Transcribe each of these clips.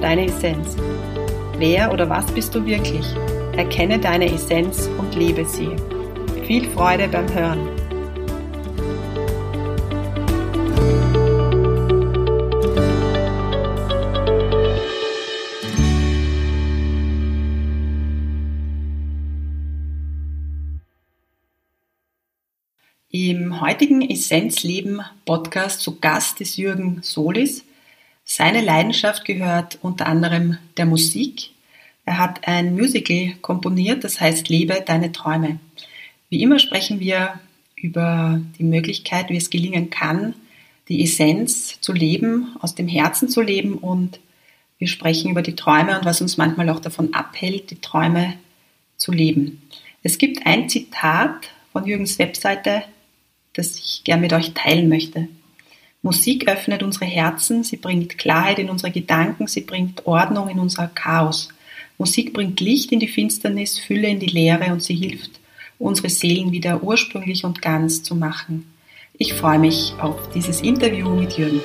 deine Essenz. Wer oder was bist du wirklich? Erkenne deine Essenz und lebe sie. Viel Freude beim Hören. Im heutigen Essenzleben Podcast zu Gast ist Jürgen Solis. Seine Leidenschaft gehört unter anderem der Musik. Er hat ein Musical komponiert, das heißt Lebe deine Träume. Wie immer sprechen wir über die Möglichkeit, wie es gelingen kann, die Essenz zu leben, aus dem Herzen zu leben und wir sprechen über die Träume und was uns manchmal auch davon abhält, die Träume zu leben. Es gibt ein Zitat von Jürgens Webseite, das ich gern mit euch teilen möchte. Musik öffnet unsere Herzen, sie bringt Klarheit in unsere Gedanken, sie bringt Ordnung in unser Chaos. Musik bringt Licht in die Finsternis, Fülle in die Leere und sie hilft, unsere Seelen wieder ursprünglich und ganz zu machen. Ich freue mich auf dieses Interview mit Jürgen.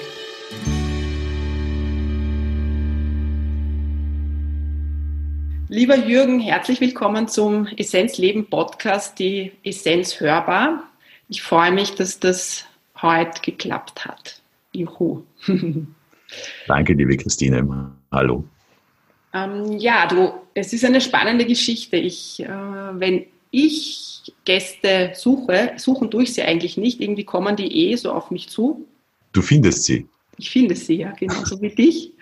Lieber Jürgen, herzlich willkommen zum Essenzleben Podcast, die Essenz hörbar. Ich freue mich, dass das heute geklappt hat. Juhu. Danke, liebe Christine. Hallo. Ähm, ja, du, es ist eine spannende Geschichte. Ich, äh, wenn ich Gäste suche, suchen tue ich sie eigentlich nicht. Irgendwie kommen die eh so auf mich zu. Du findest sie. Ich finde sie, ja, genauso wie dich.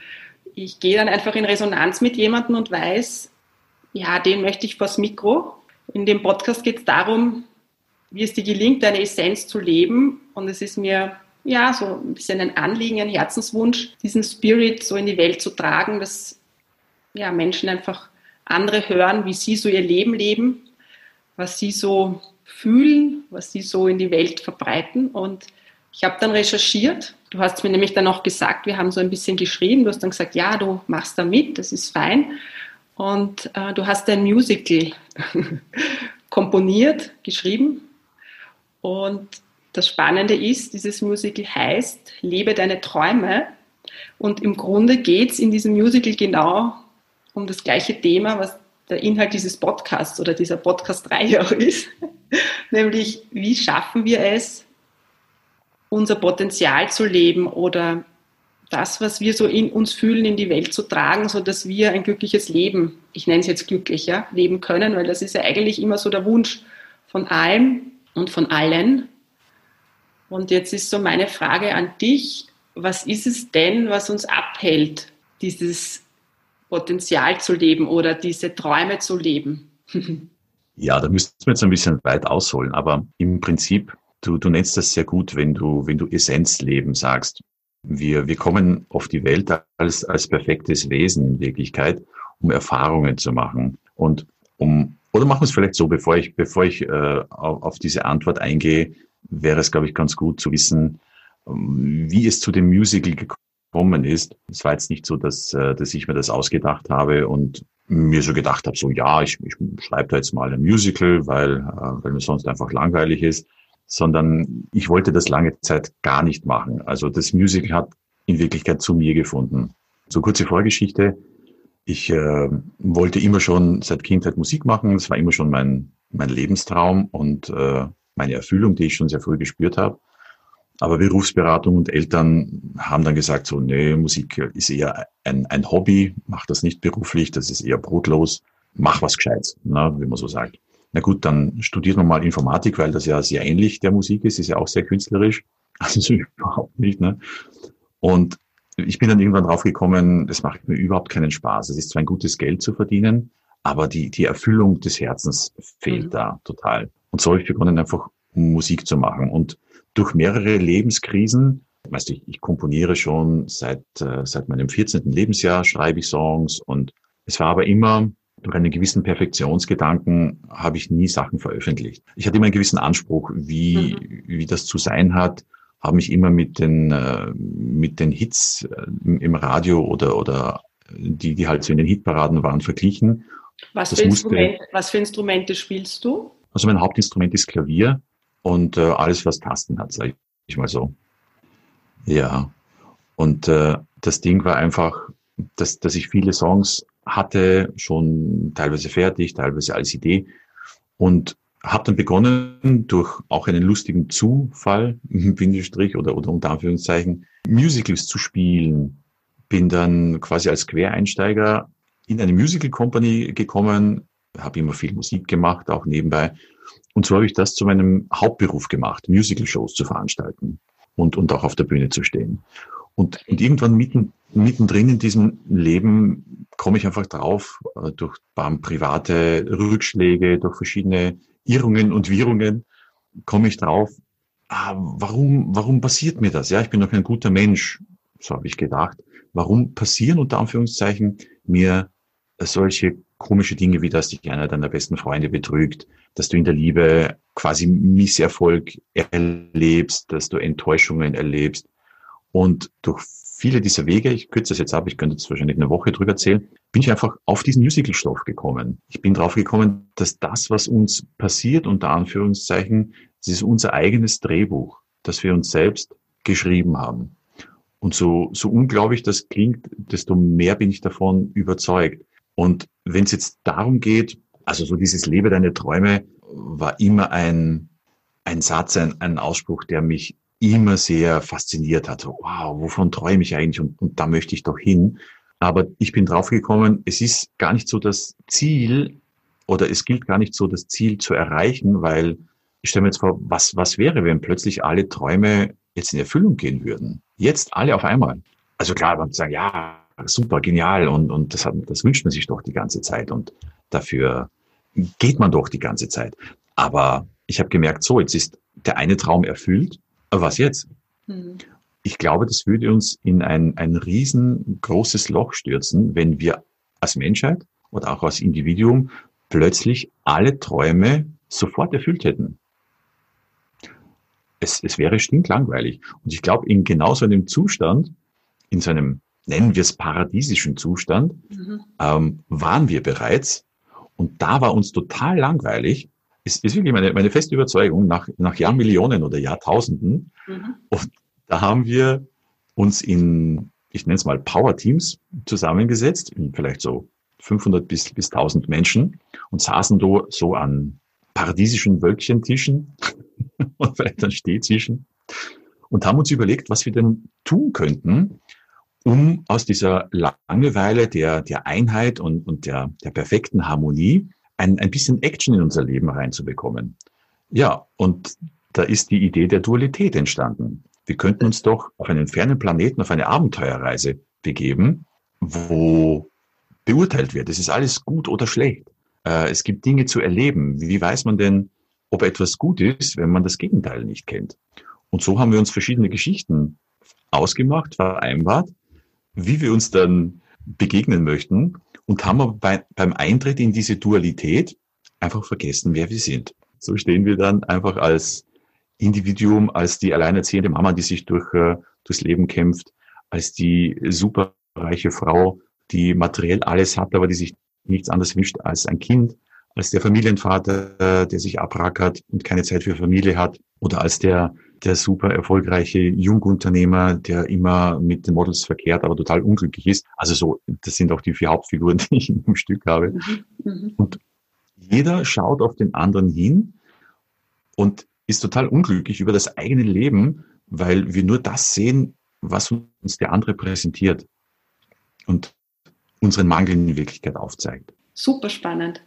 Ich gehe dann einfach in Resonanz mit jemandem und weiß, ja, den möchte ich vors Mikro. In dem Podcast geht es darum, wie es dir gelingt, deine Essenz zu leben. Und es ist mir ja so ein bisschen ein Anliegen, ein Herzenswunsch, diesen Spirit so in die Welt zu tragen, dass ja, Menschen einfach andere hören, wie sie so ihr Leben leben, was sie so fühlen, was sie so in die Welt verbreiten. Und ich habe dann recherchiert. Du hast mir nämlich dann auch gesagt, wir haben so ein bisschen geschrieben. Du hast dann gesagt, ja, du machst da mit, das ist fein. Und äh, du hast ein Musical komponiert, geschrieben und das Spannende ist, dieses Musical heißt Lebe deine Träume. Und im Grunde geht es in diesem Musical genau um das gleiche Thema, was der Inhalt dieses Podcasts oder dieser Podcast-Reihe auch ist. Nämlich, wie schaffen wir es, unser Potenzial zu leben oder das, was wir so in uns fühlen, in die Welt zu tragen, sodass wir ein glückliches Leben, ich nenne es jetzt glücklich, leben können, weil das ist ja eigentlich immer so der Wunsch von allem, und von allen. Und jetzt ist so meine Frage an dich, was ist es denn, was uns abhält, dieses Potenzial zu leben oder diese Träume zu leben? ja, da müssten wir jetzt ein bisschen weit ausholen, aber im Prinzip, du, du nennst das sehr gut, wenn du, wenn du Essenzleben sagst. Wir, wir kommen auf die Welt als, als perfektes Wesen in Wirklichkeit, um Erfahrungen zu machen und um oder machen wir es vielleicht so, bevor ich, bevor ich äh, auf, auf diese Antwort eingehe, wäre es, glaube ich, ganz gut zu wissen, ähm, wie es zu dem Musical gekommen ist. Es war jetzt nicht so, dass, äh, dass ich mir das ausgedacht habe und mir so gedacht habe, so ja, ich, ich schreibe da jetzt mal ein Musical, weil, äh, weil mir sonst einfach langweilig ist, sondern ich wollte das lange Zeit gar nicht machen. Also das Musical hat in Wirklichkeit zu mir gefunden. So kurze Vorgeschichte. Ich äh, wollte immer schon seit Kindheit Musik machen. Das war immer schon mein, mein Lebenstraum und äh, meine Erfüllung, die ich schon sehr früh gespürt habe. Aber Berufsberatung und Eltern haben dann gesagt, so, nee, Musik ist eher ein, ein Hobby, mach das nicht beruflich, das ist eher brotlos, mach was Gescheites, ne, wie man so sagt. Na gut, dann studiert man mal Informatik, weil das ja sehr ähnlich der Musik ist, ist ja auch sehr künstlerisch. Also so überhaupt nicht. Ne? Und ich bin dann irgendwann draufgekommen, es macht mir überhaupt keinen Spaß. Es ist zwar ein gutes Geld zu verdienen, aber die, die Erfüllung des Herzens fehlt mhm. da total. Und so habe ich begonnen, einfach Musik zu machen. Und durch mehrere Lebenskrisen weißt du, ich, ich komponiere schon seit, äh, seit meinem 14. Lebensjahr, schreibe ich Songs und es war aber immer, durch einen gewissen Perfektionsgedanken habe ich nie Sachen veröffentlicht. Ich hatte immer einen gewissen Anspruch, wie, mhm. wie das zu sein hat, habe mich immer mit den, äh, mit den Hits äh, im Radio oder, oder die, die halt so in den Hitparaden waren, verglichen. Was, für, Instrument, was für Instrumente spielst du? Also mein Hauptinstrument ist Klavier und äh, alles, was Tasten hat, sage ich mal so. Ja. Und äh, das Ding war einfach, dass, dass ich viele Songs hatte, schon teilweise fertig, teilweise als Idee. Und habe dann begonnen, durch auch einen lustigen Zufall, Bindestrich oder, oder unter Anführungszeichen, Musicals zu spielen. Bin dann quasi als Quereinsteiger in eine Musical Company gekommen, habe immer viel Musik gemacht, auch nebenbei. Und so habe ich das zu meinem Hauptberuf gemacht, Musical-Shows zu veranstalten und, und auch auf der Bühne zu stehen. Und, und irgendwann mitten, mittendrin in diesem Leben komme ich einfach drauf, äh, durch private Rückschläge, durch verschiedene Irrungen und Wirrungen, komme ich drauf, ah, warum, warum passiert mir das? Ja, ich bin doch ein guter Mensch, so habe ich gedacht. Warum passieren unter Anführungszeichen mir solche komische Dinge, wie dass dich einer deiner besten Freunde betrügt, dass du in der Liebe quasi Misserfolg erlebst, dass du Enttäuschungen erlebst. Und durch viele dieser Wege, ich kürze das jetzt ab, ich könnte jetzt wahrscheinlich eine Woche drüber erzählen, bin ich einfach auf diesen Musicalstoff gekommen. Ich bin drauf gekommen, dass das, was uns passiert, unter Anführungszeichen, das ist unser eigenes Drehbuch, das wir uns selbst geschrieben haben. Und so, so unglaublich das klingt, desto mehr bin ich davon überzeugt. Und wenn es jetzt darum geht, also so dieses Lebe deine Träume war immer ein, ein Satz, ein, ein Ausspruch, der mich immer sehr fasziniert hat. So, wow, wovon träume ich eigentlich und, und da möchte ich doch hin. Aber ich bin draufgekommen, es ist gar nicht so das Ziel oder es gilt gar nicht so das Ziel zu erreichen, weil ich stelle mir jetzt vor, was, was wäre, wenn plötzlich alle Träume jetzt in Erfüllung gehen würden? Jetzt alle auf einmal. Also klar, man sagen, ja, super, genial und, und das, hat, das wünscht man sich doch die ganze Zeit und dafür geht man doch die ganze Zeit. Aber ich habe gemerkt, so, jetzt ist der eine Traum erfüllt was jetzt? Mhm. Ich glaube, das würde uns in ein, ein riesengroßes Loch stürzen, wenn wir als Menschheit oder auch als Individuum plötzlich alle Träume sofort erfüllt hätten. Es, es wäre stinklangweilig. Und ich glaube, in genau so einem Zustand, in so einem, nennen wir es paradiesischen Zustand, mhm. ähm, waren wir bereits. Und da war uns total langweilig ist, ist wirklich meine, meine feste Überzeugung, nach, nach Jahrmillionen oder Jahrtausenden. Mhm. Und da haben wir uns in, ich nenne es mal Power Teams zusammengesetzt, in vielleicht so 500 bis, bis 1000 Menschen und saßen da so an paradiesischen Wölkchentischen und vielleicht an Stehzischen und haben uns überlegt, was wir denn tun könnten, um aus dieser Langeweile der, der Einheit und, und der, der perfekten Harmonie ein, ein bisschen Action in unser Leben reinzubekommen. Ja, und da ist die Idee der Dualität entstanden. Wir könnten uns doch auf einen fernen Planeten, auf eine Abenteuerreise begeben, wo beurteilt wird, es ist alles gut oder schlecht. Äh, es gibt Dinge zu erleben. Wie weiß man denn, ob etwas gut ist, wenn man das Gegenteil nicht kennt? Und so haben wir uns verschiedene Geschichten ausgemacht, vereinbart, wie wir uns dann begegnen möchten und haben aber bei, beim Eintritt in diese Dualität einfach vergessen, wer wir sind. So stehen wir dann einfach als Individuum, als die alleinerziehende Mama, die sich durch, äh, durchs Leben kämpft, als die superreiche Frau, die materiell alles hat, aber die sich nichts anderes wünscht als ein Kind, als der Familienvater, äh, der sich abrackert und keine Zeit für Familie hat, oder als der der super erfolgreiche Jungunternehmer, der immer mit den Models verkehrt, aber total unglücklich ist. Also so, das sind auch die vier Hauptfiguren, die ich im Stück habe. Mhm. mhm. Und jeder schaut auf den anderen hin und ist total unglücklich über das eigene Leben, weil wir nur das sehen, was uns der andere präsentiert und unseren Mangel in Wirklichkeit aufzeigt. Super spannend.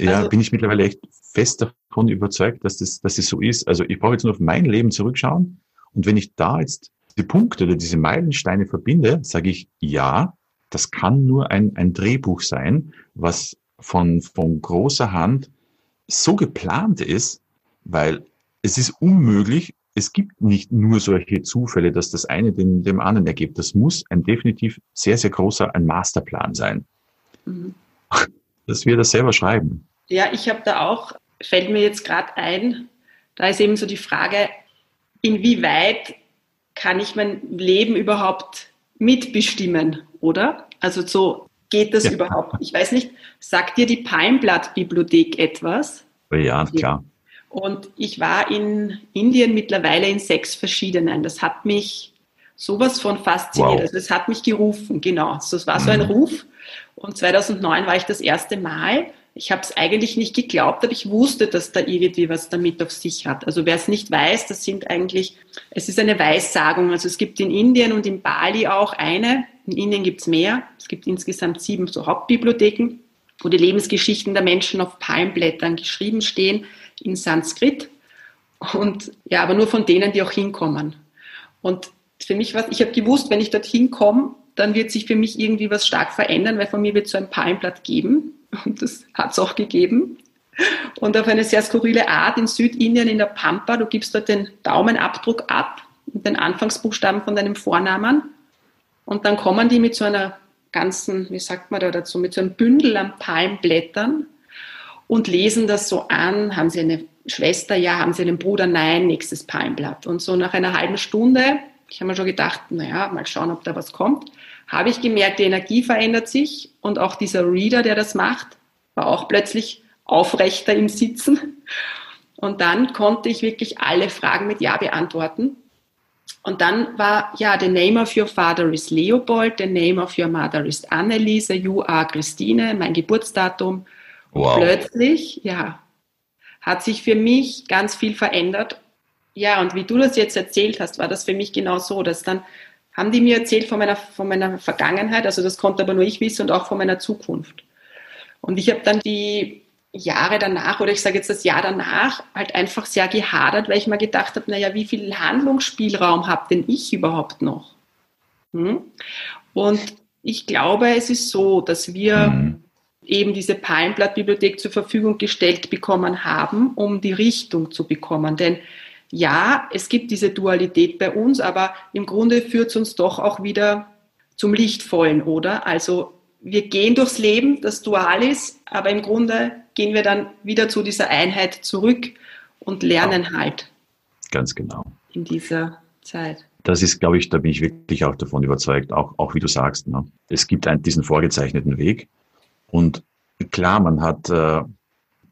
Ja, also, bin ich mittlerweile echt fest davon überzeugt, dass das, dass das so ist. Also ich brauche jetzt nur auf mein Leben zurückschauen und wenn ich da jetzt die Punkte oder diese Meilensteine verbinde, sage ich, ja, das kann nur ein, ein Drehbuch sein, was von, von großer Hand so geplant ist, weil es ist unmöglich, es gibt nicht nur solche Zufälle, dass das eine dem, dem anderen ergibt. Das muss ein definitiv sehr, sehr großer, ein Masterplan sein. Mhm. Dass wir das selber schreiben. Ja, ich habe da auch, fällt mir jetzt gerade ein, da ist eben so die Frage, inwieweit kann ich mein Leben überhaupt mitbestimmen, oder? Also so geht das ja. überhaupt. Ich weiß nicht, sagt dir die Palmblatt-Bibliothek etwas? Ja, klar. Und ich war in Indien mittlerweile in sechs verschiedenen. Das hat mich sowas von fasziniert. Wow. Also es hat mich gerufen, genau. So, es war so ein mhm. Ruf. Und 2009 war ich das erste Mal. Ich habe es eigentlich nicht geglaubt, aber ich wusste, dass da irgendwie was damit auf sich hat. Also wer es nicht weiß, das sind eigentlich, es ist eine Weissagung. Also es gibt in Indien und in Bali auch eine. In Indien gibt es mehr. Es gibt insgesamt sieben so Hauptbibliotheken, wo die Lebensgeschichten der Menschen auf Palmblättern geschrieben stehen in Sanskrit. Und ja, aber nur von denen, die auch hinkommen. Und für mich war ich habe gewusst, wenn ich dorthin komme, dann wird sich für mich irgendwie was stark verändern, weil von mir wird so ein Palmblatt geben. Und das hat es auch gegeben. Und auf eine sehr skurrile Art in Südindien, in der Pampa, du gibst dort den Daumenabdruck ab den Anfangsbuchstaben von deinem Vornamen. Und dann kommen die mit so einer ganzen, wie sagt man da dazu, mit so einem Bündel an Palmblättern und lesen das so an. Haben Sie eine Schwester? Ja. Haben Sie einen Bruder? Nein. Nächstes Palmblatt. Und so nach einer halben Stunde, ich habe mir schon gedacht, naja, mal schauen, ob da was kommt, habe ich gemerkt, die Energie verändert sich und auch dieser Reader, der das macht, war auch plötzlich aufrechter im Sitzen. Und dann konnte ich wirklich alle Fragen mit Ja beantworten. Und dann war, ja, the name of your father is Leopold, the name of your mother is Anneliese, you are Christine, mein Geburtsdatum, Wow. Plötzlich, ja, hat sich für mich ganz viel verändert. Ja, und wie du das jetzt erzählt hast, war das für mich genau so, dass dann haben die mir erzählt von meiner, von meiner Vergangenheit, also das konnte aber nur ich wissen und auch von meiner Zukunft. Und ich habe dann die Jahre danach, oder ich sage jetzt das Jahr danach, halt einfach sehr gehadert, weil ich mir gedacht habe, naja, wie viel Handlungsspielraum habe denn ich überhaupt noch? Hm? Und ich glaube, es ist so, dass wir mhm eben diese Palmblatt-Bibliothek zur Verfügung gestellt bekommen haben, um die Richtung zu bekommen. Denn ja, es gibt diese Dualität bei uns, aber im Grunde führt es uns doch auch wieder zum Lichtvollen, oder? Also wir gehen durchs Leben, das dual ist, aber im Grunde gehen wir dann wieder zu dieser Einheit zurück und lernen ja. halt. Ganz genau. In dieser Zeit. Das ist, glaube ich, da bin ich wirklich auch davon überzeugt, auch, auch wie du sagst. Ne? Es gibt einen, diesen vorgezeichneten Weg und klar, man hat äh,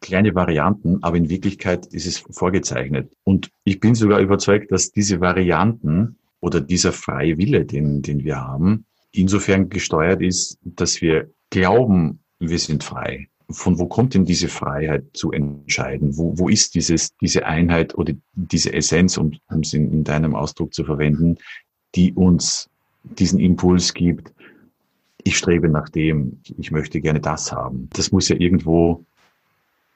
kleine Varianten, aber in Wirklichkeit ist es vorgezeichnet. Und ich bin sogar überzeugt, dass diese Varianten oder dieser freie Wille, den, den wir haben, insofern gesteuert ist, dass wir glauben, wir sind frei. Von wo kommt denn diese Freiheit zu entscheiden? Wo, wo ist dieses, diese Einheit oder diese Essenz, um, um es in, in deinem Ausdruck zu verwenden, die uns diesen Impuls gibt, ich strebe nach dem, ich möchte gerne das haben. Das muss ja irgendwo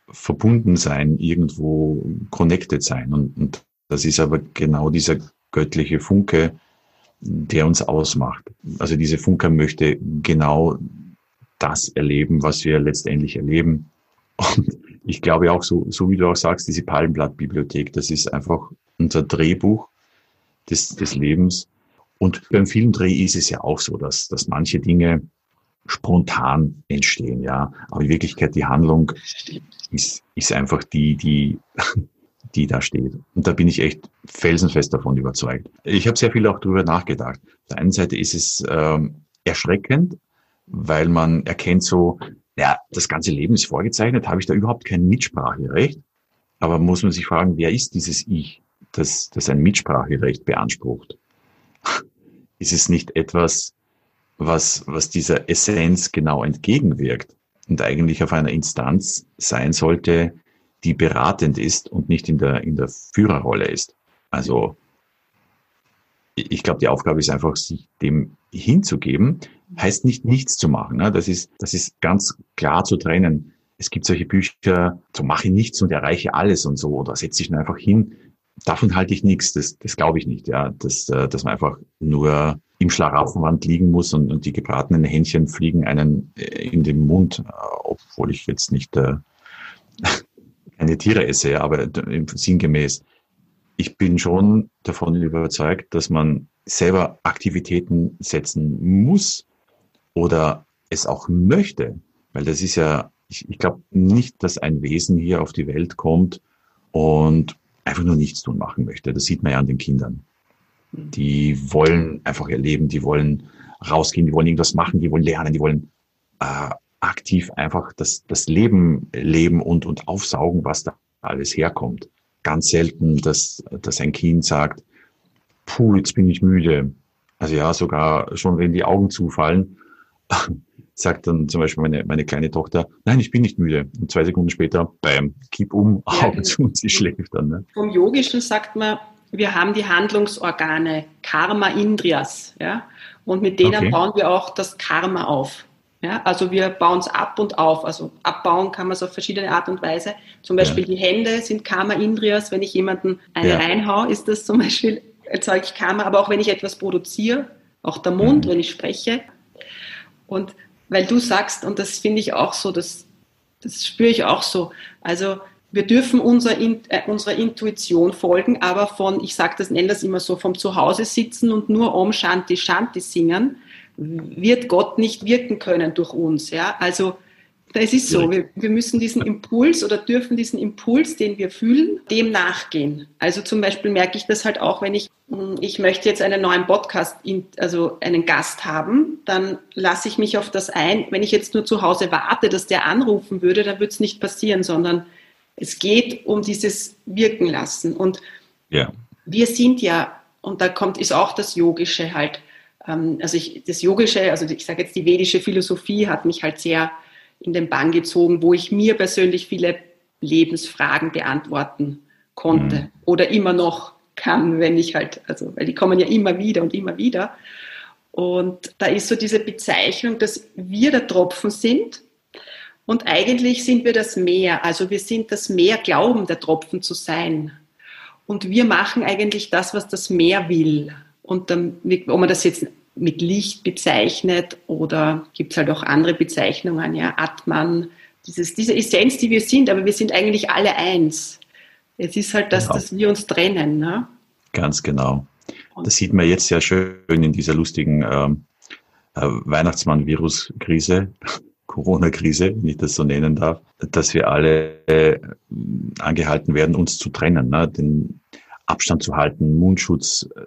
verbunden sein, irgendwo connected sein. Und, und das ist aber genau dieser göttliche Funke, der uns ausmacht. Also diese Funke möchte genau das erleben, was wir letztendlich erleben. Und ich glaube auch, so, so wie du auch sagst, diese Palmblatt-Bibliothek, das ist einfach unser Drehbuch des, des Lebens, und beim Filmdreh ist es ja auch so, dass, dass manche Dinge spontan entstehen, ja. Aber in Wirklichkeit die Handlung ist, ist einfach die, die, die da steht. Und da bin ich echt felsenfest davon überzeugt. Ich habe sehr viel auch darüber nachgedacht. Auf der einen Seite ist es ähm, erschreckend, weil man erkennt so, ja, das ganze Leben ist vorgezeichnet, habe ich da überhaupt kein Mitspracherecht. Aber muss man sich fragen, wer ist dieses Ich, das, das ein Mitspracherecht beansprucht? ist es nicht etwas, was, was dieser Essenz genau entgegenwirkt und eigentlich auf einer Instanz sein sollte, die beratend ist und nicht in der, in der Führerrolle ist. Also ich glaube, die Aufgabe ist einfach, sich dem hinzugeben, heißt nicht nichts zu machen. Ne? Das, ist, das ist ganz klar zu trennen. Es gibt solche Bücher, so mache nichts und erreiche alles und so, oder setze dich einfach hin davon halte ich nichts. Das, das glaube ich nicht, ja. Dass, dass man einfach nur im Schlaraffenwand liegen muss und, und die gebratenen Hähnchen fliegen einen äh, in den Mund, äh, obwohl ich jetzt nicht äh, keine Tiere esse, aber sinngemäß. ich bin schon davon überzeugt, dass man selber Aktivitäten setzen muss oder es auch möchte. Weil das ist ja, ich, ich glaube nicht, dass ein Wesen hier auf die Welt kommt und einfach nur nichts tun machen möchte. Das sieht man ja an den Kindern. Die wollen einfach ihr Leben, die wollen rausgehen, die wollen irgendwas machen, die wollen lernen, die wollen äh, aktiv einfach das, das Leben leben und, und aufsaugen, was da alles herkommt. Ganz selten, dass, dass ein Kind sagt, puh, jetzt bin ich müde. Also ja, sogar schon wenn die Augen zufallen, sagt dann zum Beispiel meine, meine kleine Tochter, nein, ich bin nicht müde. Und zwei Sekunden später, bam, kipp um, Augen genau. zu und sie schläft dann. Ne? Vom Yogischen sagt man, wir haben die Handlungsorgane, Karma Indrias, ja, und mit denen okay. bauen wir auch das Karma auf. Ja, also wir bauen es ab und auf. Also abbauen kann man es auf verschiedene Art und Weise. Zum Beispiel ja. die Hände sind Karma Indrias. Wenn ich jemanden eine ja. reinhau, ist das zum Beispiel, erzeuge ich Karma. Aber auch wenn ich etwas produziere, auch der Mund, mhm. wenn ich spreche. Und weil du sagst, und das finde ich auch so, das, das spüre ich auch so. Also wir dürfen unser, äh, unserer Intuition folgen, aber von, ich sage das, nenne das immer so, vom Zuhause sitzen und nur Om Shanti Shanti singen, wird Gott nicht wirken können durch uns. Ja? Also es ist so, wir, wir müssen diesen Impuls oder dürfen diesen Impuls, den wir fühlen, dem nachgehen. Also zum Beispiel merke ich das halt auch, wenn ich, hm, ich möchte jetzt einen neuen Podcast, also einen Gast haben, dann lasse ich mich auf das ein. Wenn ich jetzt nur zu Hause warte, dass der anrufen würde, dann würde es nicht passieren, sondern es geht um dieses Wirken lassen. Und ja. wir sind ja, und da kommt, ist auch das Yogische halt, ähm, also ich, das Yogische, also ich sage jetzt die vedische Philosophie hat mich halt sehr in den Bann gezogen, wo ich mir persönlich viele Lebensfragen beantworten konnte mhm. oder immer noch kann, wenn ich halt, also, weil die kommen ja immer wieder und immer wieder. Und da ist so diese Bezeichnung, dass wir der Tropfen sind und eigentlich sind wir das Meer. Also wir sind das Meer, glauben der Tropfen zu sein. Und wir machen eigentlich das, was das Meer will. Und dann, ob man das jetzt mit Licht bezeichnet oder gibt es halt auch andere Bezeichnungen, ja, Atman, dieses, diese Essenz, die wir sind, aber wir sind eigentlich alle eins. Es ist halt das, genau. dass wir uns trennen. Ne? Ganz genau. Das sieht man jetzt sehr schön in dieser lustigen ähm, äh, Weihnachtsmann-Virus-Krise, Corona-Krise, wenn ich das so nennen darf, dass wir alle äh, angehalten werden, uns zu trennen, ne? den Abstand zu halten, Mundschutz, äh,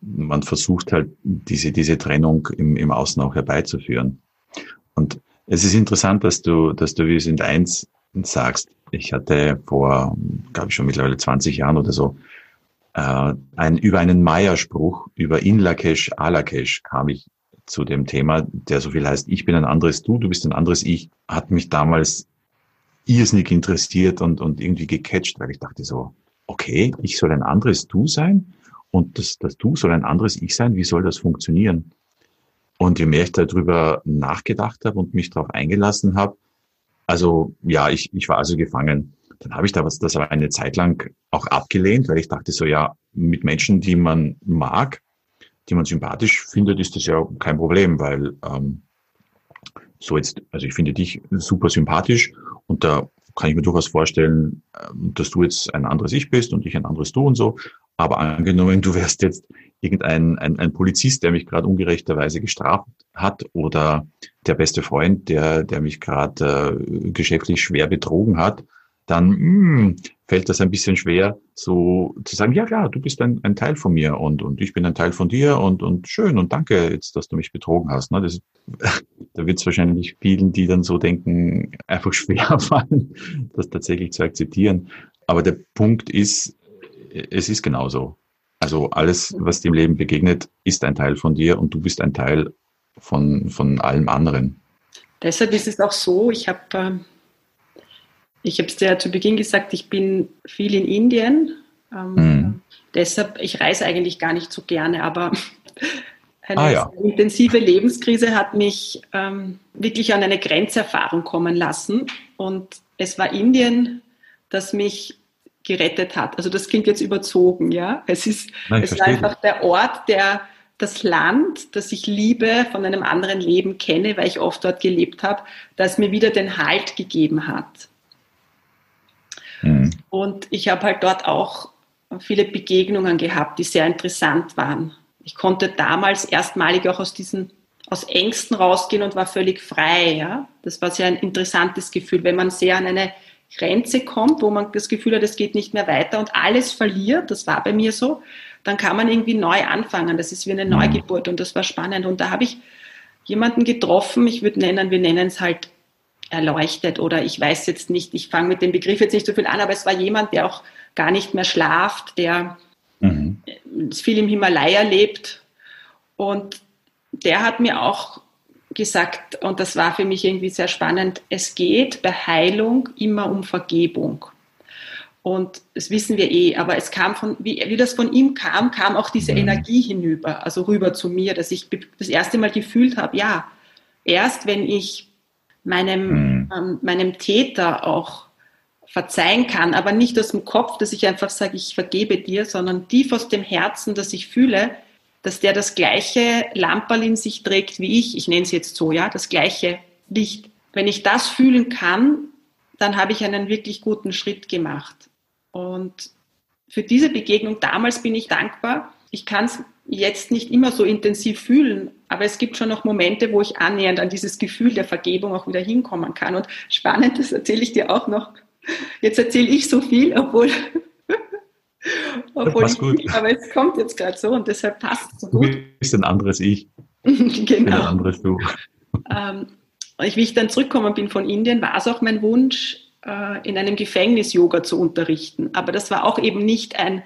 man versucht halt diese, diese Trennung im, im Außen auch herbeizuführen. Und es ist interessant, dass du, dass du, wir sind eins sagst. Ich hatte vor, glaube ich, schon mittlerweile 20 Jahren oder so, äh, ein, über einen Maya-Spruch, über In Lakesh, Alakesh kam ich zu dem Thema, der so viel heißt, ich bin ein anderes Du, du bist ein anderes Ich, hat mich damals irrsinnig interessiert und, und irgendwie gecatcht, weil ich dachte so, okay, ich soll ein anderes Du sein? Und das, das Du soll ein anderes Ich sein. Wie soll das funktionieren? Und je mehr ich darüber nachgedacht habe und mich darauf eingelassen habe, also ja, ich, ich war also gefangen. Dann habe ich da was, das aber eine Zeit lang auch abgelehnt, weil ich dachte so, ja, mit Menschen, die man mag, die man sympathisch findet, ist das ja kein Problem, weil ähm, so jetzt, also ich finde dich super sympathisch und da kann ich mir durchaus vorstellen, ähm, dass du jetzt ein anderes Ich bist und ich ein anderes Du und so. Aber angenommen, du wärst jetzt irgendein ein, ein Polizist, der mich gerade ungerechterweise gestraft hat oder der beste Freund, der, der mich gerade äh, geschäftlich schwer betrogen hat, dann mh, hm, fällt das ein bisschen schwer, so zu sagen, ja klar, du bist ein, ein Teil von mir und, und ich bin ein Teil von dir und, und schön und danke jetzt, dass du mich betrogen hast. Ne? Das, da wird es wahrscheinlich vielen, die dann so denken, einfach schwer fallen, das tatsächlich zu akzeptieren. Aber der Punkt ist, es ist genauso. Also alles, was dem Leben begegnet, ist ein Teil von dir und du bist ein Teil von, von allem anderen. Deshalb ist es auch so, ich habe ähm, ich habe es dir ja zu Beginn gesagt, ich bin viel in Indien. Ähm, mhm. Deshalb, ich reise eigentlich gar nicht so gerne, aber eine ah, ja. intensive Lebenskrise hat mich ähm, wirklich an eine Grenzerfahrung kommen lassen. Und es war Indien, das mich gerettet hat. Also das klingt jetzt überzogen, ja. Es ist, Nein, es war einfach der Ort, der das Land, das ich liebe, von einem anderen Leben kenne, weil ich oft dort gelebt habe, das mir wieder den Halt gegeben hat. Und ich habe halt dort auch viele Begegnungen gehabt, die sehr interessant waren. Ich konnte damals erstmalig auch aus diesen aus Ängsten rausgehen und war völlig frei. Ja? Das war sehr ein interessantes Gefühl, wenn man sehr an eine Grenze kommt, wo man das Gefühl hat, es geht nicht mehr weiter und alles verliert, das war bei mir so, dann kann man irgendwie neu anfangen. Das ist wie eine. Neugeburt und das war spannend. Und da habe ich jemanden getroffen, ich würde nennen, wir nennen es halt erleuchtet oder ich weiß jetzt nicht, ich fange mit dem Begriff jetzt nicht so viel an, aber es war jemand, der auch gar nicht mehr schlaft, der mhm. viel im Himalaya lebt und der hat mir auch gesagt, und das war für mich irgendwie sehr spannend, es geht bei Heilung immer um Vergebung. Und das wissen wir eh, aber es kam von, wie, wie das von ihm kam, kam auch diese mhm. Energie hinüber, also rüber zu mir, dass ich das erste Mal gefühlt habe, ja, erst wenn ich meinem, mhm. ähm, meinem Täter auch verzeihen kann, aber nicht aus dem Kopf, dass ich einfach sage, ich vergebe dir, sondern tief aus dem Herzen, dass ich fühle, dass der das gleiche Lamperl in sich trägt wie ich, ich nenne es jetzt so, ja, das gleiche Licht. Wenn ich das fühlen kann, dann habe ich einen wirklich guten Schritt gemacht. Und für diese Begegnung damals bin ich dankbar. Ich kann es jetzt nicht immer so intensiv fühlen, aber es gibt schon noch Momente, wo ich annähernd an dieses Gefühl der Vergebung auch wieder hinkommen kann. Und spannend, das erzähle ich dir auch noch. Jetzt erzähle ich so viel, obwohl obwohl ich, gut. aber es kommt jetzt gerade so und deshalb passt es so gut. Du bist ein anderes Ich. genau. Ein anderes Du. Ähm, ich, wie ich dann zurückgekommen bin von Indien, war es auch mein Wunsch, äh, in einem Gefängnis Yoga zu unterrichten. Aber das war auch eben nicht ein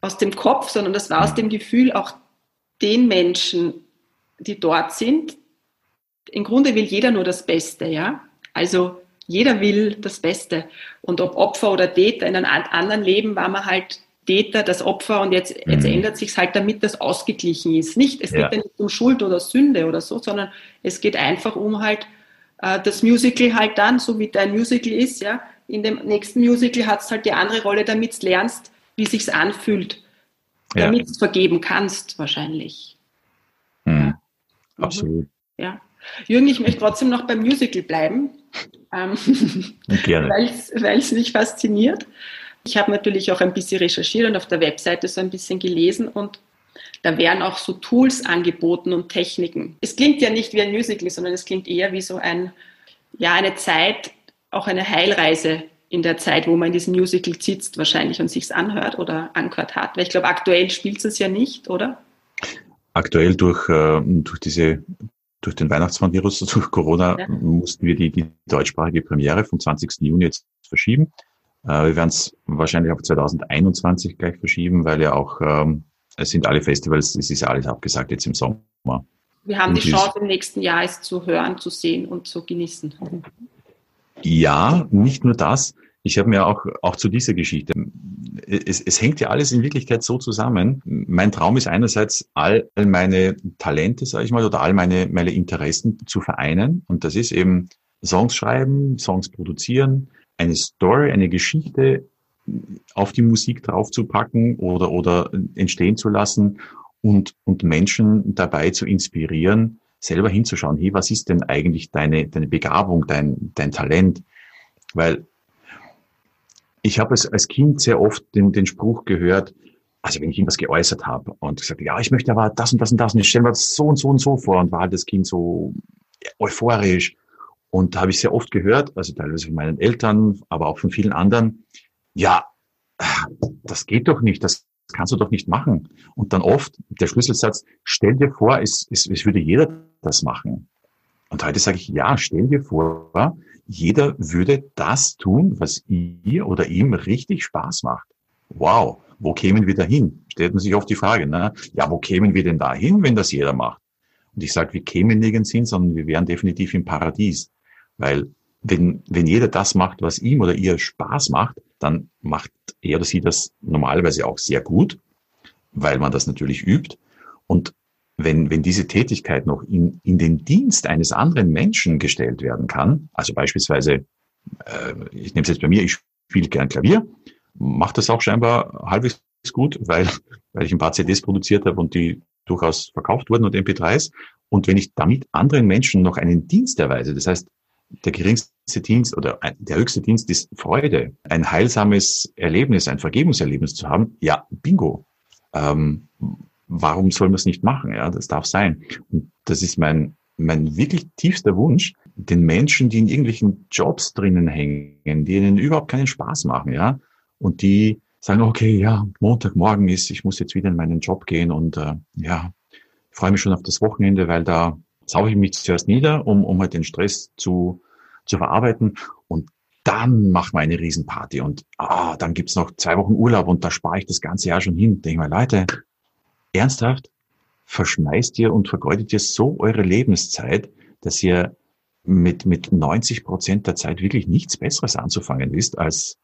aus dem Kopf, sondern das war aus dem Gefühl, auch den Menschen, die dort sind, im Grunde will jeder nur das Beste, ja. Also jeder will das Beste. Und ob Opfer oder Täter, in einem anderen Leben war man halt Täter, das Opfer und jetzt, jetzt mhm. ändert sich es halt, damit das ausgeglichen ist. Nicht, es ja. geht ja nicht um Schuld oder Sünde oder so, sondern es geht einfach um halt äh, das Musical halt dann, so wie dein Musical ist, ja. In dem nächsten Musical hat es halt die andere Rolle, damit du lernst, wie sich's anfühlt. Ja. Damit du vergeben kannst, wahrscheinlich. Mhm. Ja. Absolut. Ja. Jürgen, ich möchte trotzdem noch beim Musical bleiben, ähm, weil es mich fasziniert. Ich habe natürlich auch ein bisschen recherchiert und auf der Webseite so ein bisschen gelesen und da werden auch so Tools angeboten und Techniken. Es klingt ja nicht wie ein Musical, sondern es klingt eher wie so ein, ja, eine Zeit, auch eine Heilreise in der Zeit, wo man in diesem Musical sitzt wahrscheinlich und sich's anhört oder angehört hat. Weil ich glaube, aktuell spielt es ja nicht, oder? Aktuell durch, äh, durch diese durch den Weihnachtsmann-Virus, durch Corona, ja. mussten wir die, die deutschsprachige Premiere vom 20. Juni jetzt verschieben. Äh, wir werden es wahrscheinlich auf 2021 gleich verschieben, weil ja auch, ähm, es sind alle Festivals, es ist ja alles abgesagt jetzt im Sommer. Wir haben und die Chance, im nächsten Jahr es zu hören, zu sehen und zu genießen. Ja, nicht nur das. Ich habe mir auch, auch zu dieser Geschichte, es, es hängt ja alles in Wirklichkeit so zusammen. Mein Traum ist einerseits, all meine Talente, sage ich mal, oder all meine, meine Interessen zu vereinen. Und das ist eben Songs schreiben, Songs produzieren, eine Story, eine Geschichte auf die Musik draufzupacken oder, oder entstehen zu lassen und, und Menschen dabei zu inspirieren, selber hinzuschauen, hey, was ist denn eigentlich deine, deine Begabung, dein, dein Talent? Weil ich habe als, als Kind sehr oft den, den Spruch gehört, also wenn ich ihm was geäußert habe und gesagt, ja, ich möchte aber das und das und das und ich stelle mir das so und so und so vor und war halt das Kind so euphorisch. Und da habe ich sehr oft gehört, also teilweise von meinen Eltern, aber auch von vielen anderen, ja, das geht doch nicht, das kannst du doch nicht machen. Und dann oft der Schlüsselsatz, stell dir vor, es, es, es würde jeder das machen. Und heute sage ich, ja, stell dir vor, jeder würde das tun, was ihr oder ihm richtig Spaß macht. Wow, wo kämen wir dahin? Stellt man sich oft die Frage, ne? ja, wo kämen wir denn dahin, wenn das jeder macht? Und ich sage, wir kämen nirgends hin, sondern wir wären definitiv im Paradies. Weil wenn, wenn jeder das macht, was ihm oder ihr Spaß macht, dann macht er oder sie das normalerweise auch sehr gut, weil man das natürlich übt. Und wenn, wenn diese Tätigkeit noch in, in den Dienst eines anderen Menschen gestellt werden kann, also beispielsweise, äh, ich nehme es jetzt bei mir, ich spiele gern Klavier, mache das auch scheinbar halbwegs gut, weil, weil ich ein paar CDs produziert habe und die durchaus verkauft wurden und MP3s. Und wenn ich damit anderen Menschen noch einen Dienst erweise, das heißt, der geringste Dienst oder der höchste Dienst ist Freude, ein heilsames Erlebnis, ein Vergebungserlebnis zu haben. Ja, bingo. Ähm, warum soll man es nicht machen? Ja, das darf sein. Und das ist mein, mein wirklich tiefster Wunsch, den Menschen, die in irgendwelchen Jobs drinnen hängen, die ihnen überhaupt keinen Spaß machen, ja, und die sagen, okay, ja, Montagmorgen ist, ich muss jetzt wieder in meinen Job gehen und äh, ja, freue mich schon auf das Wochenende, weil da sauge ich mich zuerst nieder, um, um halt den Stress zu, zu verarbeiten und dann machen wir eine Riesenparty und ah, dann gibt's noch zwei Wochen Urlaub und da spare ich das ganze Jahr schon hin. Denke mal, Leute, ernsthaft, verschmeißt ihr und vergeudet ihr so eure Lebenszeit, dass ihr mit, mit 90 Prozent der Zeit wirklich nichts Besseres anzufangen wisst, als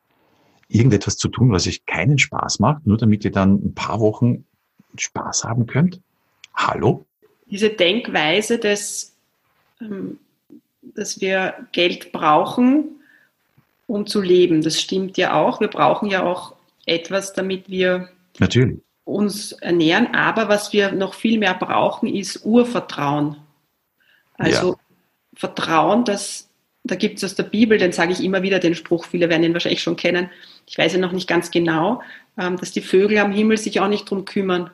irgendetwas zu tun, was euch keinen Spaß macht, nur damit ihr dann ein paar Wochen Spaß haben könnt? Hallo? Diese Denkweise, dass, ähm, dass wir Geld brauchen, um zu leben, das stimmt ja auch. Wir brauchen ja auch etwas, damit wir Natürlich uns ernähren. Aber was wir noch viel mehr brauchen, ist Urvertrauen. Also ja. Vertrauen, dass da gibt es aus der Bibel, den sage ich immer wieder den Spruch, viele werden ihn wahrscheinlich schon kennen, ich weiß ja noch nicht ganz genau, ähm, dass die Vögel am Himmel sich auch nicht drum kümmern.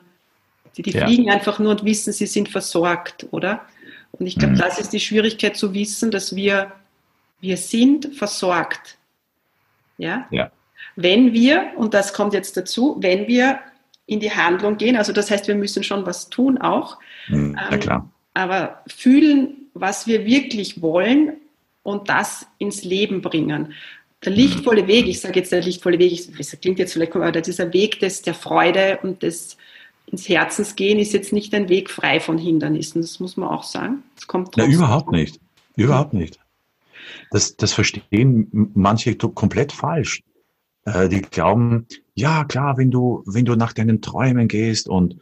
Die, die ja. fliegen einfach nur und wissen, sie sind versorgt, oder? Und ich glaube, mhm. das ist die Schwierigkeit zu wissen, dass wir, wir sind versorgt. Ja? ja? Wenn wir, und das kommt jetzt dazu, wenn wir in die Handlung gehen. Also das heißt, wir müssen schon was tun auch. Hm, ja, klar. Ähm, aber fühlen, was wir wirklich wollen und das ins Leben bringen. Der hm. lichtvolle Weg, ich sage jetzt der lichtvolle Weg, das klingt jetzt vielleicht, aber dieser Weg des, der Freude und des ins Herzens gehen ist jetzt nicht ein Weg frei von Hindernissen. Das muss man auch sagen. Das kommt Na, überhaupt nicht. Überhaupt nicht. Das, das verstehen manche komplett falsch. Äh, die glauben, ja klar, wenn du, wenn du nach deinen Träumen gehst und,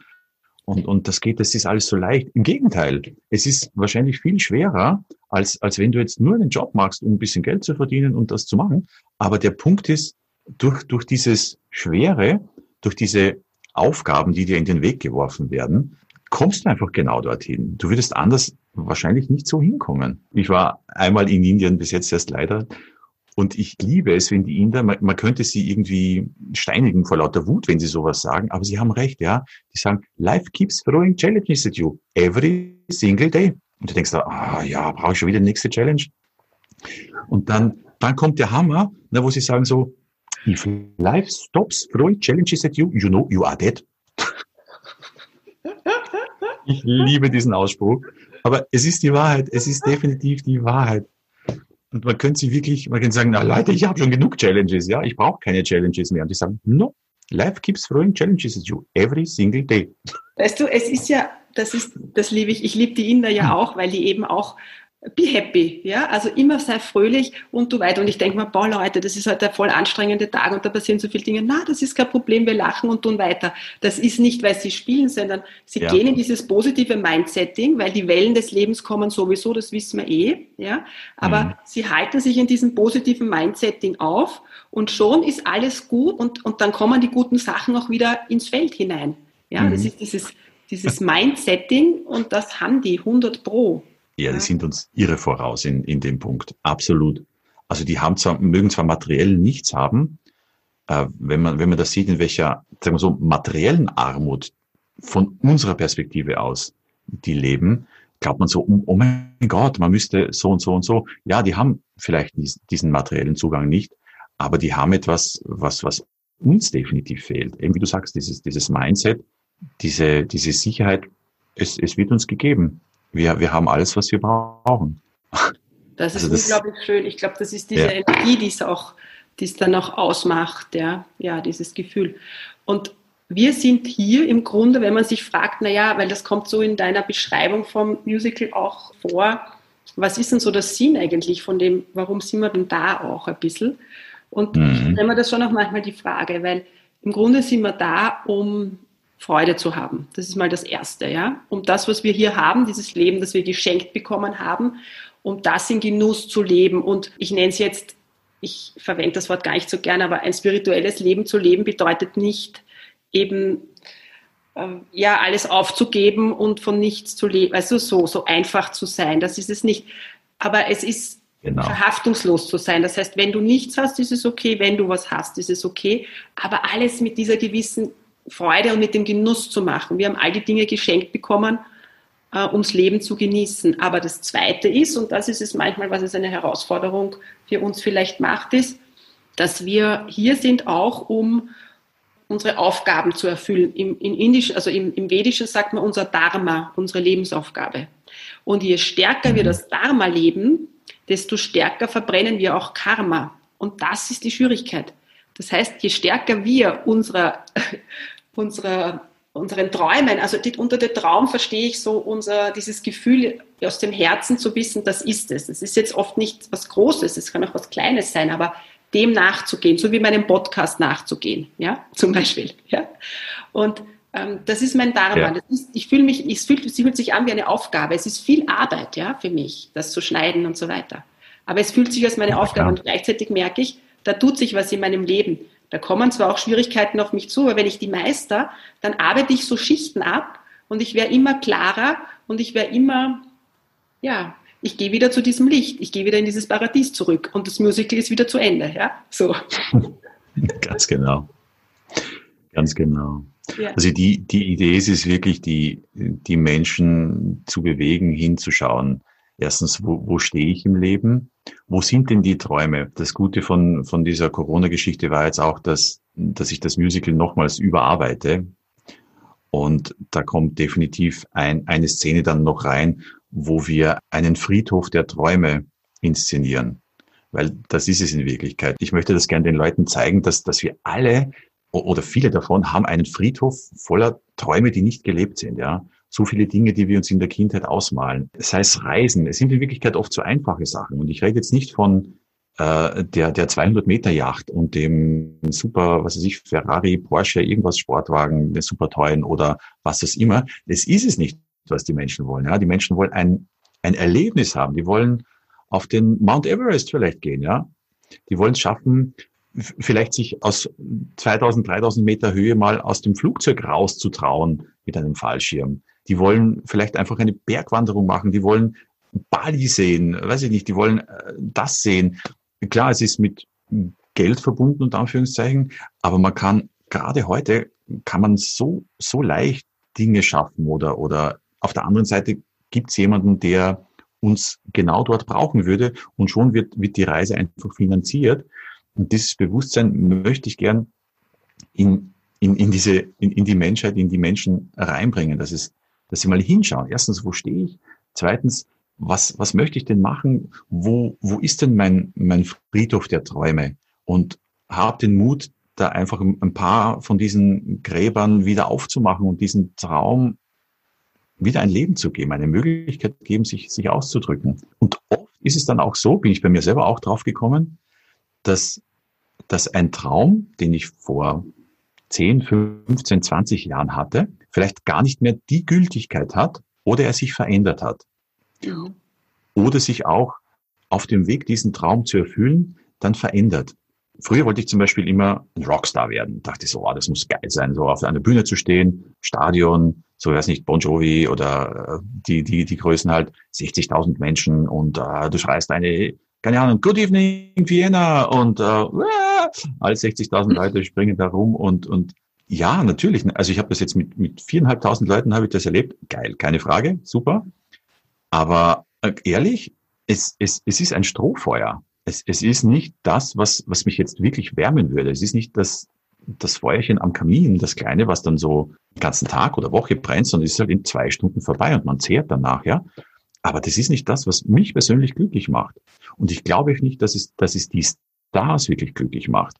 und, und das geht, das ist alles so leicht. Im Gegenteil, es ist wahrscheinlich viel schwerer, als, als wenn du jetzt nur einen Job machst, um ein bisschen Geld zu verdienen und das zu machen. Aber der Punkt ist, durch, durch dieses Schwere, durch diese Aufgaben, die dir in den Weg geworfen werden, kommst du einfach genau dorthin. Du würdest anders wahrscheinlich nicht so hinkommen. Ich war einmal in Indien bis jetzt erst leider und ich liebe es, wenn die Inder, man, man, könnte sie irgendwie steinigen vor lauter Wut, wenn sie sowas sagen, aber sie haben recht, ja. Die sagen, life keeps throwing challenges at you every single day. Und du denkst ah ja, brauche ich schon wieder die nächste Challenge. Und dann, dann kommt der Hammer, na, wo sie sagen so, if life stops throwing challenges at you, you know you are dead. ich liebe diesen Ausspruch. Aber es ist die Wahrheit. Es ist definitiv die Wahrheit. Und man könnte sie wirklich, man könnte sagen, na Leute, ich habe schon genug Challenges, ja, ich brauche keine Challenges mehr. Und die sagen, no, life keeps throwing challenges at you every single day. Weißt du, es ist ja, das ist, das liebe ich, ich liebe die Inder ja hm. auch, weil die eben auch be happy, ja, also immer sei fröhlich und du weiter. Und ich denke mir, boah Leute, das ist heute ein voll anstrengender Tag und da passieren so viele Dinge. Na, das ist kein Problem, wir lachen und tun weiter. Das ist nicht, weil sie spielen, sondern sie ja. gehen in dieses positive Mindsetting, weil die Wellen des Lebens kommen sowieso, das wissen wir eh, ja. Aber mhm. sie halten sich in diesem positiven Mindsetting auf und schon ist alles gut und, und dann kommen die guten Sachen auch wieder ins Feld hinein. Ja, mhm. das ist dieses, dieses Mindsetting und das haben die 100 Pro. Ja, die sind uns irre voraus in, in dem Punkt. Absolut. Also die haben zwar, mögen zwar materiell nichts haben, äh, wenn man, wenn man das sieht, in welcher, sagen wir so, materiellen Armut von unserer Perspektive aus die leben, glaubt man so, oh, oh mein Gott, man müsste so und so und so. Ja, die haben vielleicht diesen materiellen Zugang nicht, aber die haben etwas, was, was uns definitiv fehlt. Eben wie du sagst, dieses, dieses Mindset, diese, diese Sicherheit, es, es wird uns gegeben wir, wir haben alles, was wir brauchen. Das ist also das, unglaublich schön. Ich glaube, das ist diese ja. Energie, die es auch, die es dann auch ausmacht, ja, ja, dieses Gefühl. Und wir sind hier im Grunde, wenn man sich fragt, naja, weil das kommt so in deiner Beschreibung vom Musical auch vor, was ist denn so der Sinn eigentlich von dem, warum sind wir denn da auch ein bisschen? Und mhm. ich stelle mir das schon auch manchmal die Frage, weil im Grunde sind wir da, um Freude zu haben. Das ist mal das Erste, ja. Um das, was wir hier haben, dieses Leben, das wir geschenkt bekommen haben, um das in Genuss zu leben. Und ich nenne es jetzt, ich verwende das Wort gar nicht so gern, aber ein spirituelles Leben zu leben bedeutet nicht eben äh, ja alles aufzugeben und von nichts zu leben, also so so einfach zu sein. Das ist es nicht. Aber es ist genau. verhaftungslos zu sein. Das heißt, wenn du nichts hast, ist es okay, wenn du was hast, ist es okay, aber alles mit dieser gewissen Freude und mit dem Genuss zu machen. Wir haben all die Dinge geschenkt bekommen, äh, ums Leben zu genießen. Aber das Zweite ist, und das ist es manchmal, was es eine Herausforderung für uns vielleicht macht, ist, dass wir hier sind auch, um unsere Aufgaben zu erfüllen. Im, in Indisch, also im, im Vedischen sagt man unser Dharma, unsere Lebensaufgabe. Und je stärker wir das Dharma leben, desto stärker verbrennen wir auch Karma. Und das ist die Schwierigkeit. Das heißt, je stärker wir unserer, unserer, unseren Träumen, also unter dem Traum verstehe ich so unser, dieses Gefühl aus dem Herzen zu wissen, das ist es. Das ist jetzt oft nicht was Großes, es kann auch was Kleines sein, aber dem nachzugehen, so wie meinem Podcast nachzugehen, ja, zum Beispiel, ja. Und ähm, das ist mein Dharma. Ja. Ist, ich fühle mich, es fühlt, es fühlt sich an wie eine Aufgabe. Es ist viel Arbeit, ja, für mich, das zu schneiden und so weiter. Aber es fühlt sich als meine ja, Aufgabe und gleichzeitig merke ich, da tut sich was in meinem Leben. Da kommen zwar auch Schwierigkeiten auf mich zu, aber wenn ich die meister, dann arbeite ich so Schichten ab und ich wäre immer klarer und ich wäre immer, ja, ich gehe wieder zu diesem Licht, ich gehe wieder in dieses Paradies zurück und das Musical ist wieder zu Ende, ja, so. Ganz genau. Ganz genau. Ja. Also die, die Idee ist es wirklich, die, die Menschen zu bewegen, hinzuschauen. Erstens, wo, wo stehe ich im Leben? Wo sind denn die Träume? Das Gute von, von dieser Corona-Geschichte war jetzt auch, dass, dass ich das Musical nochmals überarbeite. Und da kommt definitiv ein, eine Szene dann noch rein, wo wir einen Friedhof der Träume inszenieren. Weil das ist es in Wirklichkeit. Ich möchte das gerne den Leuten zeigen, dass, dass wir alle oder viele davon haben einen Friedhof voller Träume, die nicht gelebt sind, ja. So viele Dinge, die wir uns in der Kindheit ausmalen. Sei es Reisen. Es sind in Wirklichkeit oft so einfache Sachen. Und ich rede jetzt nicht von äh, der, der 200 Meter Yacht und dem super, was weiß ich, Ferrari, Porsche, irgendwas Sportwagen, der super teuren oder was es immer. Das ist es nicht, was die Menschen wollen. Ja, die Menschen wollen ein, ein Erlebnis haben. Die wollen auf den Mount Everest vielleicht gehen, ja. Die wollen es schaffen, vielleicht sich aus 2000, 3000 Meter Höhe mal aus dem Flugzeug rauszutrauen mit einem Fallschirm. Die wollen vielleicht einfach eine Bergwanderung machen. Die wollen Bali sehen, weiß ich nicht. Die wollen äh, das sehen. Klar, es ist mit Geld verbunden, unter Anführungszeichen, aber man kann, gerade heute, kann man so, so leicht Dinge schaffen oder, oder auf der anderen Seite gibt es jemanden, der uns genau dort brauchen würde und schon wird, wird die Reise einfach finanziert. Und dieses Bewusstsein möchte ich gern in, in, in diese, in, in die Menschheit, in die Menschen reinbringen, dass es, dass sie mal hinschauen. Erstens, wo stehe ich? Zweitens, was, was möchte ich denn machen? Wo, wo ist denn mein, mein Friedhof der Träume? Und hab den Mut, da einfach ein paar von diesen Gräbern wieder aufzumachen und diesen Traum wieder ein Leben zu geben, eine Möglichkeit geben, sich, sich auszudrücken. Und oft ist es dann auch so, bin ich bei mir selber auch drauf gekommen, dass, dass ein Traum, den ich vor 10, 15, 20 Jahren hatte, vielleicht gar nicht mehr die Gültigkeit hat oder er sich verändert hat. Ja. Oder sich auch auf dem Weg, diesen Traum zu erfüllen, dann verändert. Früher wollte ich zum Beispiel immer ein Rockstar werden. Dachte so, oh, das muss geil sein, so auf einer Bühne zu stehen, Stadion, so weiß nicht, Bon Jovi oder äh, die, die, die Größen halt, 60.000 Menschen und äh, du schreist eine keine Ahnung, Good Evening Vienna und äh, alle 60.000 Leute springen da rum und, und ja, natürlich. Also ich habe das jetzt mit, mit viereinhalbtausend Leuten habe ich das erlebt. Geil, keine Frage, super. Aber äh, ehrlich, es, es, es ist ein Strohfeuer. Es, es ist nicht das, was, was mich jetzt wirklich wärmen würde. Es ist nicht das, das Feuerchen am Kamin, das kleine, was dann so den ganzen Tag oder Woche brennt, sondern es ist halt in zwei Stunden vorbei und man zehrt danach, ja. Aber das ist nicht das, was mich persönlich glücklich macht. Und ich glaube nicht, dass es, dass es die Stars wirklich glücklich macht.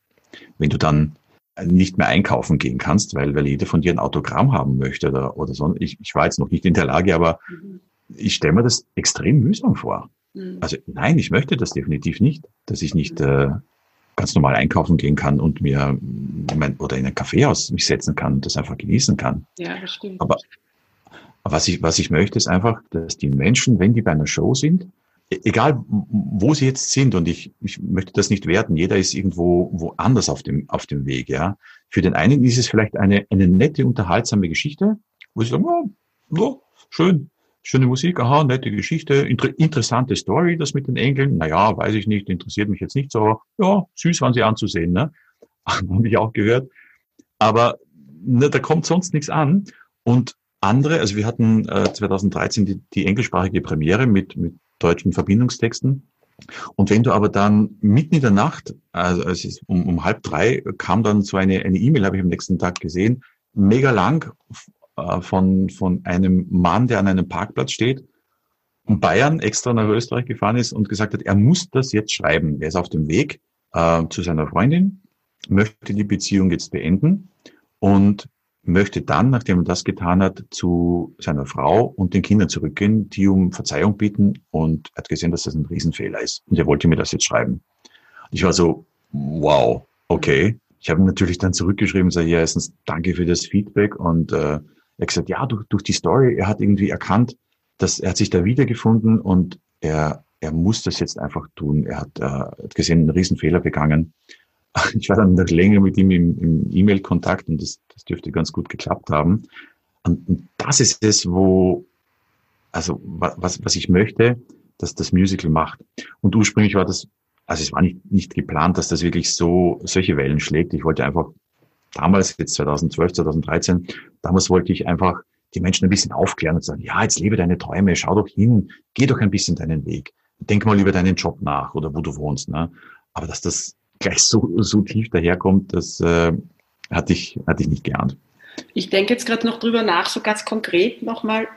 Wenn du dann nicht mehr einkaufen gehen kannst, weil, weil jeder von dir ein Autogramm haben möchte oder, oder so. Ich, ich war jetzt noch nicht in der Lage, aber mhm. ich stelle mir das extrem mühsam vor. Mhm. Also nein, ich möchte das definitiv nicht, dass ich nicht äh, ganz normal einkaufen gehen kann und mir mein, oder in ein Kaffeehaus mich setzen kann und das einfach genießen kann. Ja, das stimmt. Aber was ich, was ich möchte, ist einfach, dass die Menschen, wenn die bei einer Show sind, egal wo sie jetzt sind, und ich, ich möchte das nicht werten, jeder ist irgendwo woanders auf dem, auf dem Weg, ja. Für den einen ist es vielleicht eine, eine nette, unterhaltsame Geschichte, wo sie sagen, oh, oh, schön, schöne Musik, aha, nette Geschichte, inter interessante Story, das mit den Engeln, naja, weiß ich nicht, interessiert mich jetzt nicht so, ja, süß waren sie anzusehen, ne? Habe ich auch gehört. Aber ne, da kommt sonst nichts an. Und andere, also wir hatten äh, 2013 die, die englischsprachige Premiere mit, mit deutschen Verbindungstexten. Und wenn du aber dann mitten in der Nacht, also es ist um, um halb drei, kam dann so eine eine E-Mail, habe ich am nächsten Tag gesehen, mega lang äh, von, von einem Mann, der an einem Parkplatz steht, in Bayern extra nach Österreich gefahren ist und gesagt hat, er muss das jetzt schreiben. Er ist auf dem Weg äh, zu seiner Freundin, möchte die Beziehung jetzt beenden und möchte dann, nachdem er das getan hat, zu seiner Frau und den Kindern zurückgehen, die um Verzeihung bitten und er hat gesehen, dass das ein Riesenfehler ist. Und er wollte mir das jetzt schreiben. Ich war so, wow, okay. Ich habe natürlich dann zurückgeschrieben, sage, ja, erstens danke für das Feedback und äh, er hat gesagt, ja, durch, durch die Story, er hat irgendwie erkannt, dass er hat sich da wiedergefunden und er, er muss das jetzt einfach tun. Er hat, äh, hat gesehen, einen Riesenfehler begangen ich war dann noch länger mit ihm im, im E-Mail-Kontakt und das, das dürfte ganz gut geklappt haben. Und, und das ist es, wo, also was, was ich möchte, dass das Musical macht. Und ursprünglich war das, also es war nicht, nicht geplant, dass das wirklich so solche Wellen schlägt. Ich wollte einfach damals, jetzt 2012, 2013, damals wollte ich einfach die Menschen ein bisschen aufklären und sagen, ja, jetzt lebe deine Träume, schau doch hin, geh doch ein bisschen deinen Weg. Denk mal über deinen Job nach oder wo du wohnst. Ne? Aber dass das gleich so, so tief daherkommt, das äh, hatte, ich, hatte ich nicht geahnt. Ich denke jetzt gerade noch drüber nach, so ganz konkret nochmal,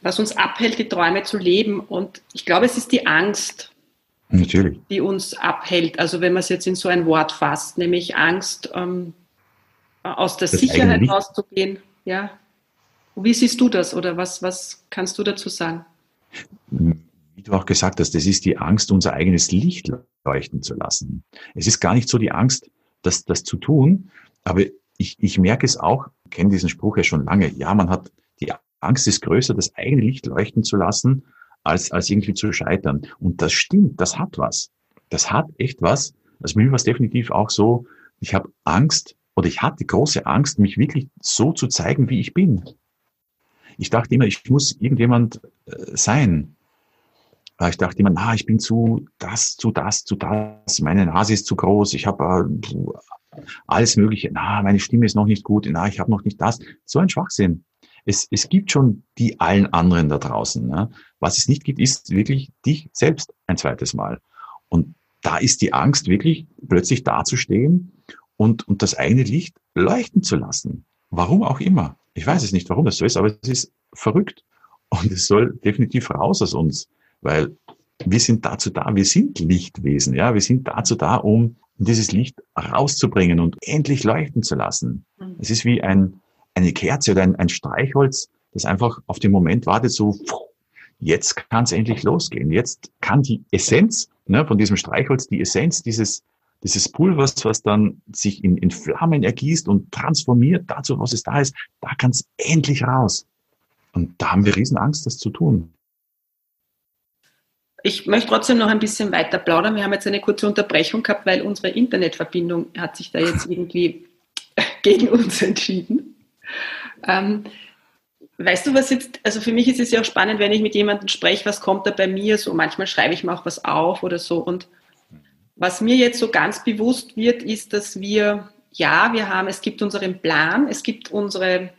was uns abhält, die Träume zu leben. Und ich glaube, es ist die Angst, Natürlich. die uns abhält. Also wenn man es jetzt in so ein Wort fasst, nämlich Angst, ähm, aus der das Sicherheit rauszugehen. Ja. Wie siehst du das oder was, was kannst du dazu sagen? Wie du auch gesagt hast, das ist die Angst, unser eigenes Licht leuchten zu lassen. Es ist gar nicht so die Angst, das, das zu tun, aber ich, ich merke es auch, kenne diesen Spruch ja schon lange, ja, man hat, die Angst ist größer, das eigene Licht leuchten zu lassen, als, als irgendwie zu scheitern. Und das stimmt, das hat was. Das hat echt was. Also mir war es definitiv auch so, ich habe Angst oder ich hatte große Angst, mich wirklich so zu zeigen, wie ich bin. Ich dachte immer, ich muss irgendjemand äh, sein. Ich dachte immer, na, ich bin zu das, zu das, zu das, meine Nase ist zu groß, ich habe äh, alles Mögliche, na, meine Stimme ist noch nicht gut, na, ich habe noch nicht das. So ein Schwachsinn. Es, es gibt schon die allen anderen da draußen. Ne? Was es nicht gibt, ist wirklich dich selbst ein zweites Mal. Und da ist die Angst wirklich plötzlich dazustehen und, und das eigene Licht leuchten zu lassen. Warum auch immer. Ich weiß es nicht, warum das so ist, aber es ist verrückt. Und es soll definitiv raus aus uns. Weil wir sind dazu da, wir sind Lichtwesen, ja, wir sind dazu da, um dieses Licht rauszubringen und endlich leuchten zu lassen. Mhm. Es ist wie ein, eine Kerze oder ein, ein Streichholz, das einfach auf den Moment wartet, so, jetzt kann es endlich losgehen. Jetzt kann die Essenz ne, von diesem Streichholz, die Essenz dieses, dieses Pulvers, was dann sich in, in Flammen ergießt und transformiert dazu, was es da ist, da kann es endlich raus. Und da haben wir riesen Angst, das zu tun. Ich möchte trotzdem noch ein bisschen weiter plaudern. Wir haben jetzt eine kurze Unterbrechung gehabt, weil unsere Internetverbindung hat sich da jetzt irgendwie gegen uns entschieden. Ähm, weißt du, was jetzt, also für mich ist es ja auch spannend, wenn ich mit jemandem spreche, was kommt da bei mir so. Manchmal schreibe ich mir auch was auf oder so. Und was mir jetzt so ganz bewusst wird, ist, dass wir, ja, wir haben, es gibt unseren Plan, es gibt unsere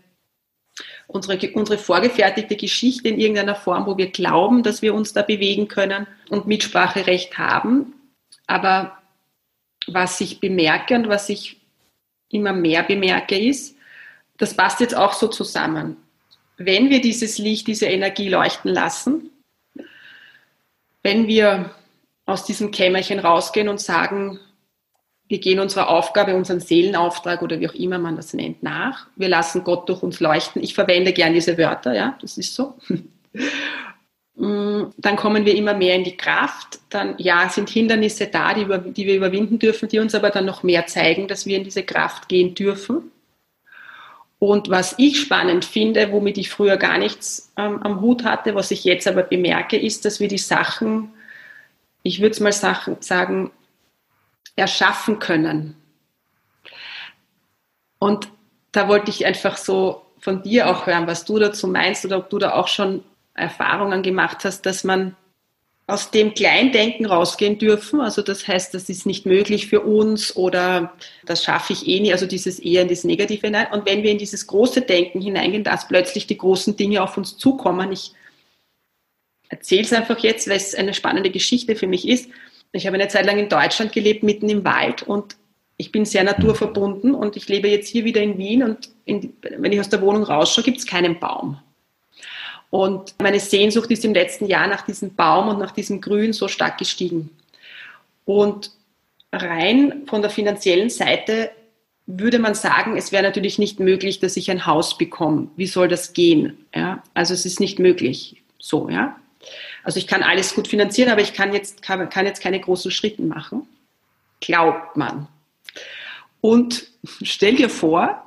unsere, unsere vorgefertigte Geschichte in irgendeiner Form, wo wir glauben, dass wir uns da bewegen können und Mitspracherecht haben. Aber was ich bemerke und was ich immer mehr bemerke, ist, das passt jetzt auch so zusammen. Wenn wir dieses Licht, diese Energie leuchten lassen, wenn wir aus diesem Kämmerchen rausgehen und sagen, wir gehen unserer Aufgabe, unseren Seelenauftrag oder wie auch immer man das nennt, nach. Wir lassen Gott durch uns leuchten. Ich verwende gern diese Wörter, ja, das ist so. Mm, dann kommen wir immer mehr in die Kraft. Dann, ja, sind Hindernisse da, die, die wir überwinden dürfen, die uns aber dann noch mehr zeigen, dass wir in diese Kraft gehen dürfen. Und was ich spannend finde, womit ich früher gar nichts ähm, am Hut hatte, was ich jetzt aber bemerke, ist, dass wir die Sachen, ich würde es mal sagen, erschaffen können. Und da wollte ich einfach so von dir auch hören, was du dazu meinst oder ob du da auch schon Erfahrungen gemacht hast, dass man aus dem Kleindenken rausgehen dürfen. Also das heißt, das ist nicht möglich für uns oder das schaffe ich eh nie, also dieses eher in das Negative hinein. Und wenn wir in dieses große Denken hineingehen, dass plötzlich die großen Dinge auf uns zukommen, ich erzähle es einfach jetzt, weil es eine spannende Geschichte für mich ist. Ich habe eine Zeit lang in Deutschland gelebt, mitten im Wald und ich bin sehr naturverbunden und ich lebe jetzt hier wieder in Wien und in, wenn ich aus der Wohnung rausschaue, gibt es keinen Baum. Und meine Sehnsucht ist im letzten Jahr nach diesem Baum und nach diesem Grün so stark gestiegen. Und rein von der finanziellen Seite würde man sagen, es wäre natürlich nicht möglich, dass ich ein Haus bekomme. Wie soll das gehen? Ja, also es ist nicht möglich. So, ja. Also ich kann alles gut finanzieren, aber ich kann jetzt, kann, kann jetzt keine großen Schritte machen. Glaubt man. Und stell dir vor,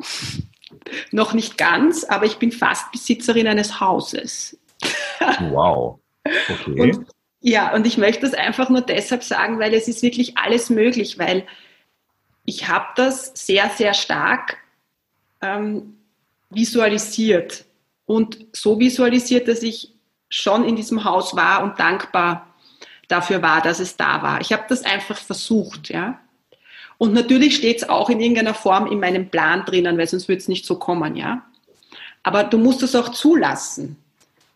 noch nicht ganz, aber ich bin fast Besitzerin eines Hauses. Wow. Okay. Und, ja, und ich möchte das einfach nur deshalb sagen, weil es ist wirklich alles möglich, weil ich habe das sehr, sehr stark ähm, visualisiert und so visualisiert, dass ich schon in diesem Haus war und dankbar dafür war, dass es da war. Ich habe das einfach versucht, ja. Und natürlich steht es auch in irgendeiner Form in meinem Plan drinnen, weil sonst würde es nicht so kommen, ja. Aber du musst es auch zulassen,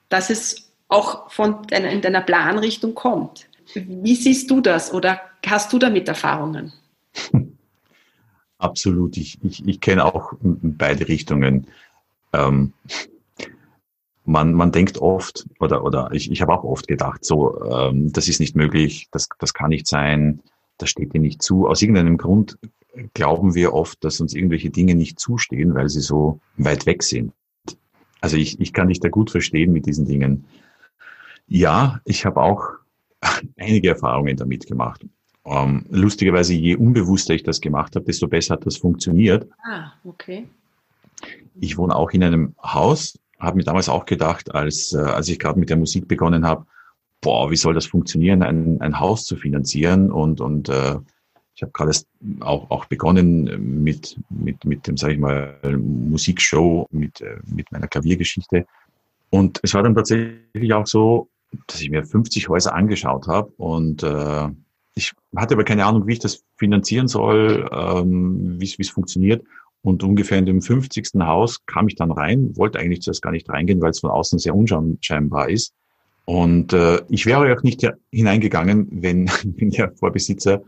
dass es auch von deiner, in deiner Planrichtung kommt. Wie siehst du das oder hast du damit Erfahrungen? Absolut. Ich, ich, ich kenne auch beide Richtungen. Ähm, man, man denkt oft, oder, oder ich, ich habe auch oft gedacht, so, ähm, das ist nicht möglich, das, das kann nicht sein, das steht dir nicht zu. Aus irgendeinem Grund glauben wir oft, dass uns irgendwelche Dinge nicht zustehen, weil sie so weit weg sind. Also ich, ich kann dich da gut verstehen mit diesen Dingen. Ja, ich habe auch einige Erfahrungen damit gemacht. Ähm, lustigerweise, je unbewusster ich das gemacht habe, desto besser hat das funktioniert. Ah, okay. Ich wohne auch in einem Haus, habe mir damals auch gedacht, als, äh, als ich gerade mit der Musik begonnen habe, boah, wie soll das funktionieren, ein, ein Haus zu finanzieren und, und äh, ich habe gerade auch, auch begonnen mit, mit, mit dem, sage ich mal, Musikshow, mit, äh, mit meiner Klaviergeschichte. Und es war dann tatsächlich auch so, dass ich mir 50 Häuser angeschaut habe und äh, ich hatte aber keine Ahnung, wie ich das finanzieren soll, ähm, wie es funktioniert. Und ungefähr in dem 50. Haus kam ich dann rein, wollte eigentlich zuerst gar nicht reingehen, weil es von außen sehr unscheinbar ist. Und äh, ich wäre auch nicht hineingegangen, wenn, wenn der Vorbesitzer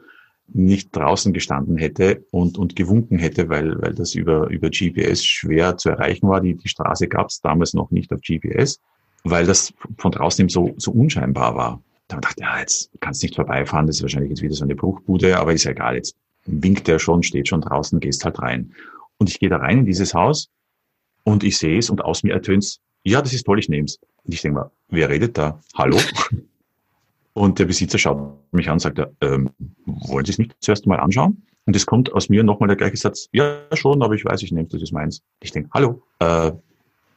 nicht draußen gestanden hätte und, und gewunken hätte, weil, weil das über, über GPS schwer zu erreichen war. Die, die Straße gab es damals noch nicht auf GPS, weil das von draußen eben so, so unscheinbar war. Da dachte ich, ja, jetzt kannst du nicht vorbeifahren, das ist wahrscheinlich jetzt wieder so eine Bruchbude, aber ist ja egal, jetzt winkt er schon, steht schon draußen, gehst halt rein. Und ich gehe da rein in dieses Haus und ich sehe es und aus mir ertönt ja, das ist toll, ich nehme es. Und ich denke mal, wer redet da? Hallo? und der Besitzer schaut mich an und sagt, ähm, wollen Sie es nicht zuerst mal anschauen? Und es kommt aus mir nochmal der gleiche Satz, ja schon, aber ich weiß, ich nehme das ist meins. Ich denke, hallo, äh,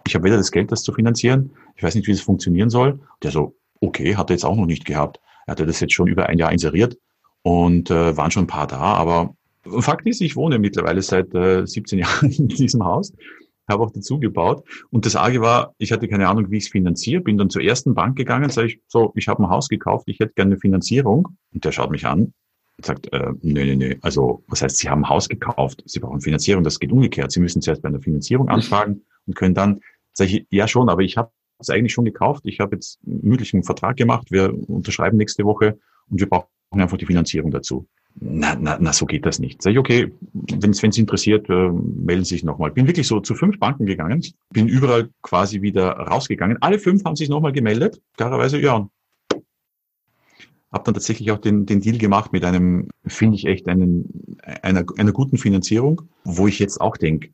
ich habe weder das Geld, das zu finanzieren, ich weiß nicht, wie das funktionieren soll. Der so, okay, hat er jetzt auch noch nicht gehabt. Er hatte das jetzt schon über ein Jahr inseriert und äh, waren schon ein paar da, aber Fakt ist, ich wohne mittlerweile seit äh, 17 Jahren in diesem Haus habe auch dazu gebaut. Und das Arge war, ich hatte keine Ahnung, wie ich es finanziere, bin dann zur ersten Bank gegangen, sage ich, so, ich habe ein Haus gekauft, ich hätte gerne eine Finanzierung. Und der schaut mich an und sagt, äh, nee, nee, nee, also was heißt, Sie haben ein Haus gekauft, Sie brauchen Finanzierung, das geht umgekehrt. Sie müssen zuerst bei einer Finanzierung anfragen und können dann, sage ich, ja schon, aber ich habe es eigentlich schon gekauft, ich habe jetzt einen mündlichen Vertrag gemacht, wir unterschreiben nächste Woche und wir brauchen einfach die Finanzierung dazu na, na, na, so geht das nicht. Sag ich, okay, wenn es interessiert, äh, melden Sie sich nochmal. Bin wirklich so zu fünf Banken gegangen, bin überall quasi wieder rausgegangen. Alle fünf haben sich nochmal gemeldet, klarerweise, ja. Hab dann tatsächlich auch den, den Deal gemacht mit einem, finde ich echt, einen, einer, einer guten Finanzierung, wo ich jetzt auch denke,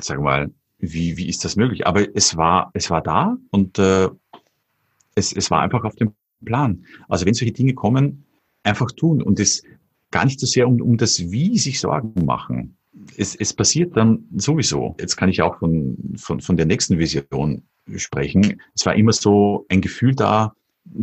sag mal, wie, wie ist das möglich? Aber es war, es war da und äh, es, es war einfach auf dem Plan. Also wenn solche Dinge kommen, einfach tun. Und das, gar nicht so sehr um, um das Wie sich Sorgen machen. Es, es passiert dann sowieso. Jetzt kann ich auch von, von, von der nächsten Vision sprechen. Es war immer so ein Gefühl da,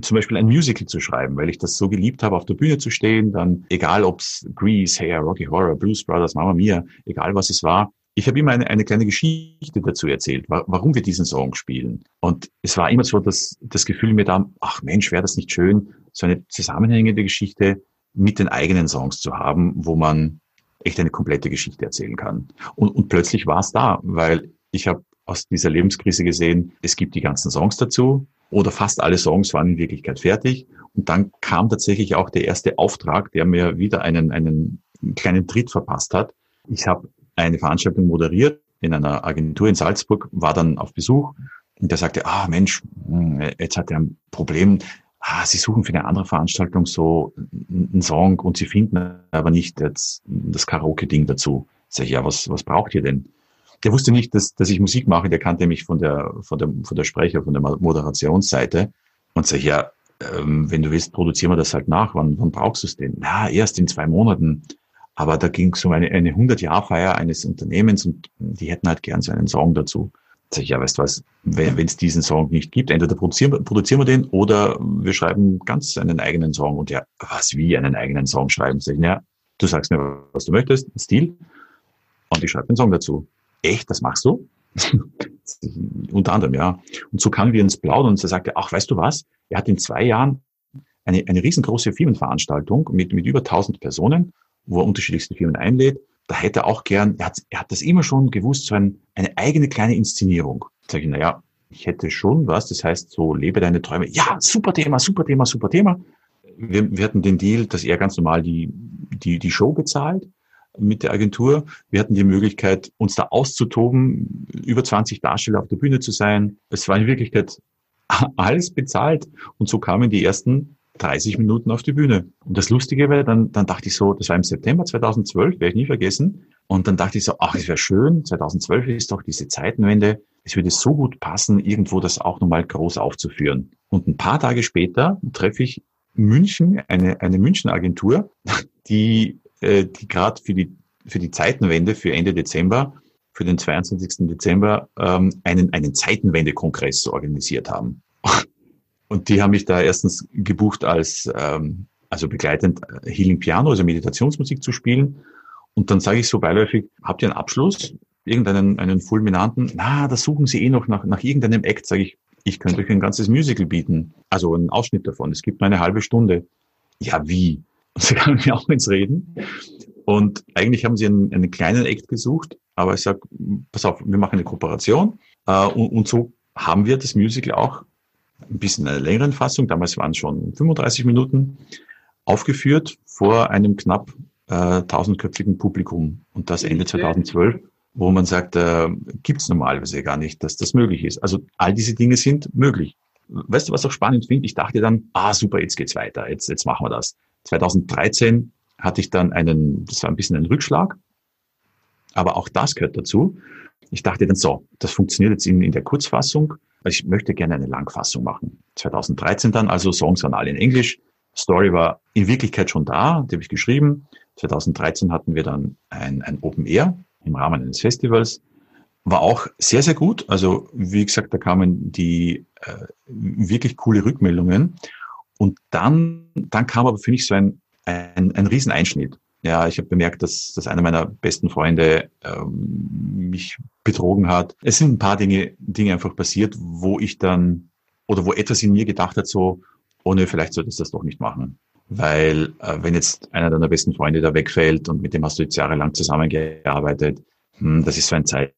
zum Beispiel ein Musical zu schreiben, weil ich das so geliebt habe, auf der Bühne zu stehen, dann egal ob's Grease, Hair, Rocky Horror, Blues Brothers, Mama Mia, egal was es war, ich habe immer eine, eine kleine Geschichte dazu erzählt, warum wir diesen Song spielen. Und es war immer so das, das Gefühl mir da, ach Mensch, wäre das nicht schön, so eine zusammenhängende Geschichte mit den eigenen Songs zu haben, wo man echt eine komplette Geschichte erzählen kann. Und, und plötzlich war es da, weil ich habe aus dieser Lebenskrise gesehen, es gibt die ganzen Songs dazu oder fast alle Songs waren in Wirklichkeit fertig. Und dann kam tatsächlich auch der erste Auftrag, der mir wieder einen, einen kleinen Tritt verpasst hat. Ich habe eine Veranstaltung moderiert in einer Agentur in Salzburg, war dann auf Besuch und der sagte, ah Mensch, hm, jetzt hat er ein Problem. Ah, Sie suchen für eine andere Veranstaltung so einen Song und Sie finden aber nicht jetzt das Karaoke-Ding dazu. Sag ich, ja, was, was braucht ihr denn? Der wusste nicht, dass, dass ich Musik mache, der kannte mich von der, von der, von der Sprecher, von der Moderationsseite und sag ich, ja, ähm, wenn du willst, produzieren wir das halt nach. Wann, wann brauchst du es denn? Na, erst in zwei Monaten. Aber da ging es um eine, eine 100-Jahr-Feier eines Unternehmens und die hätten halt gern so einen Song dazu. Sag ich, ja, weißt du was, wenn es diesen Song nicht gibt, entweder produzieren, produzieren wir den oder wir schreiben ganz einen eigenen Song. Und ja, was, wie einen eigenen Song schreiben? Sag ich, ja, du sagst mir, was du möchtest, Stil, und ich schreibe den Song dazu. Echt, das machst du? Unter anderem, ja. Und so kamen wir ins Plaudern und er sagte, ach, weißt du was? Er hat in zwei Jahren eine, eine riesengroße Firmenveranstaltung mit, mit über 1000 Personen wo er unterschiedlichste Firmen einlädt. Da hätte er auch gern, er hat, er hat das immer schon gewusst, so ein, eine eigene kleine Inszenierung. Sag ich, naja, ich hätte schon was, das heißt so, lebe deine Träume. Ja, super Thema, super Thema, super Thema. Wir, wir hatten den Deal, dass er ganz normal die, die, die Show bezahlt mit der Agentur. Wir hatten die Möglichkeit, uns da auszutoben, über 20 Darsteller auf der Bühne zu sein. Es war in Wirklichkeit alles bezahlt. Und so kamen die ersten 30 Minuten auf die Bühne. Und das Lustige war, dann, dann dachte ich so, das war im September 2012, werde ich nie vergessen. Und dann dachte ich so, ach, es wäre schön, 2012 ist doch diese Zeitenwende. Es würde so gut passen, irgendwo das auch nochmal groß aufzuführen. Und ein paar Tage später treffe ich München, eine, eine München Agentur, die, äh, die gerade für die, für die Zeitenwende, für Ende Dezember, für den 22. Dezember, ähm, einen, einen Zeitenwende-Kongress organisiert haben. Und die haben mich da erstens gebucht als, ähm, also begleitend äh, Healing Piano, also Meditationsmusik zu spielen. Und dann sage ich so beiläufig, habt ihr einen Abschluss? Irgendeinen einen fulminanten? Na, da suchen sie eh noch nach, nach irgendeinem Act, sage ich. Ich könnte euch ein ganzes Musical bieten. Also einen Ausschnitt davon. Es gibt nur eine halbe Stunde. Ja, wie? Und sie kamen mir auch ins Reden. Und eigentlich haben sie einen, einen kleinen Act gesucht, aber ich sage, pass auf, wir machen eine Kooperation. Äh, und, und so haben wir das Musical auch ein bisschen einer längeren Fassung, damals waren es schon 35 Minuten, aufgeführt vor einem knapp äh, tausendköpfigen Publikum. Und das Ende 2012, wo man sagt, äh, gibt es normalerweise gar nicht, dass das möglich ist. Also all diese Dinge sind möglich. Weißt du, was auch spannend finde? Ich dachte dann, ah super, jetzt geht's weiter, jetzt, jetzt machen wir das. 2013 hatte ich dann einen, das war ein bisschen ein Rückschlag, aber auch das gehört dazu. Ich dachte dann so, das funktioniert jetzt in, in der Kurzfassung. Ich möchte gerne eine Langfassung machen. 2013 dann, also Songs waren alle in Englisch. Story war in Wirklichkeit schon da, die habe ich geschrieben. 2013 hatten wir dann ein, ein Open Air im Rahmen eines Festivals. War auch sehr, sehr gut. Also wie gesagt, da kamen die äh, wirklich coole Rückmeldungen. Und dann, dann kam aber für mich so ein, ein, ein Rieseneinschnitt. Ja, ich habe bemerkt, dass, dass einer meiner besten Freunde ähm, mich betrogen hat. Es sind ein paar Dinge, Dinge einfach passiert, wo ich dann oder wo etwas in mir gedacht hat, so, oh ne, vielleicht solltest du das doch nicht machen. Weil äh, wenn jetzt einer deiner besten Freunde da wegfällt und mit dem hast du jetzt jahrelang zusammengearbeitet, hm, das ist so ein Zeichen.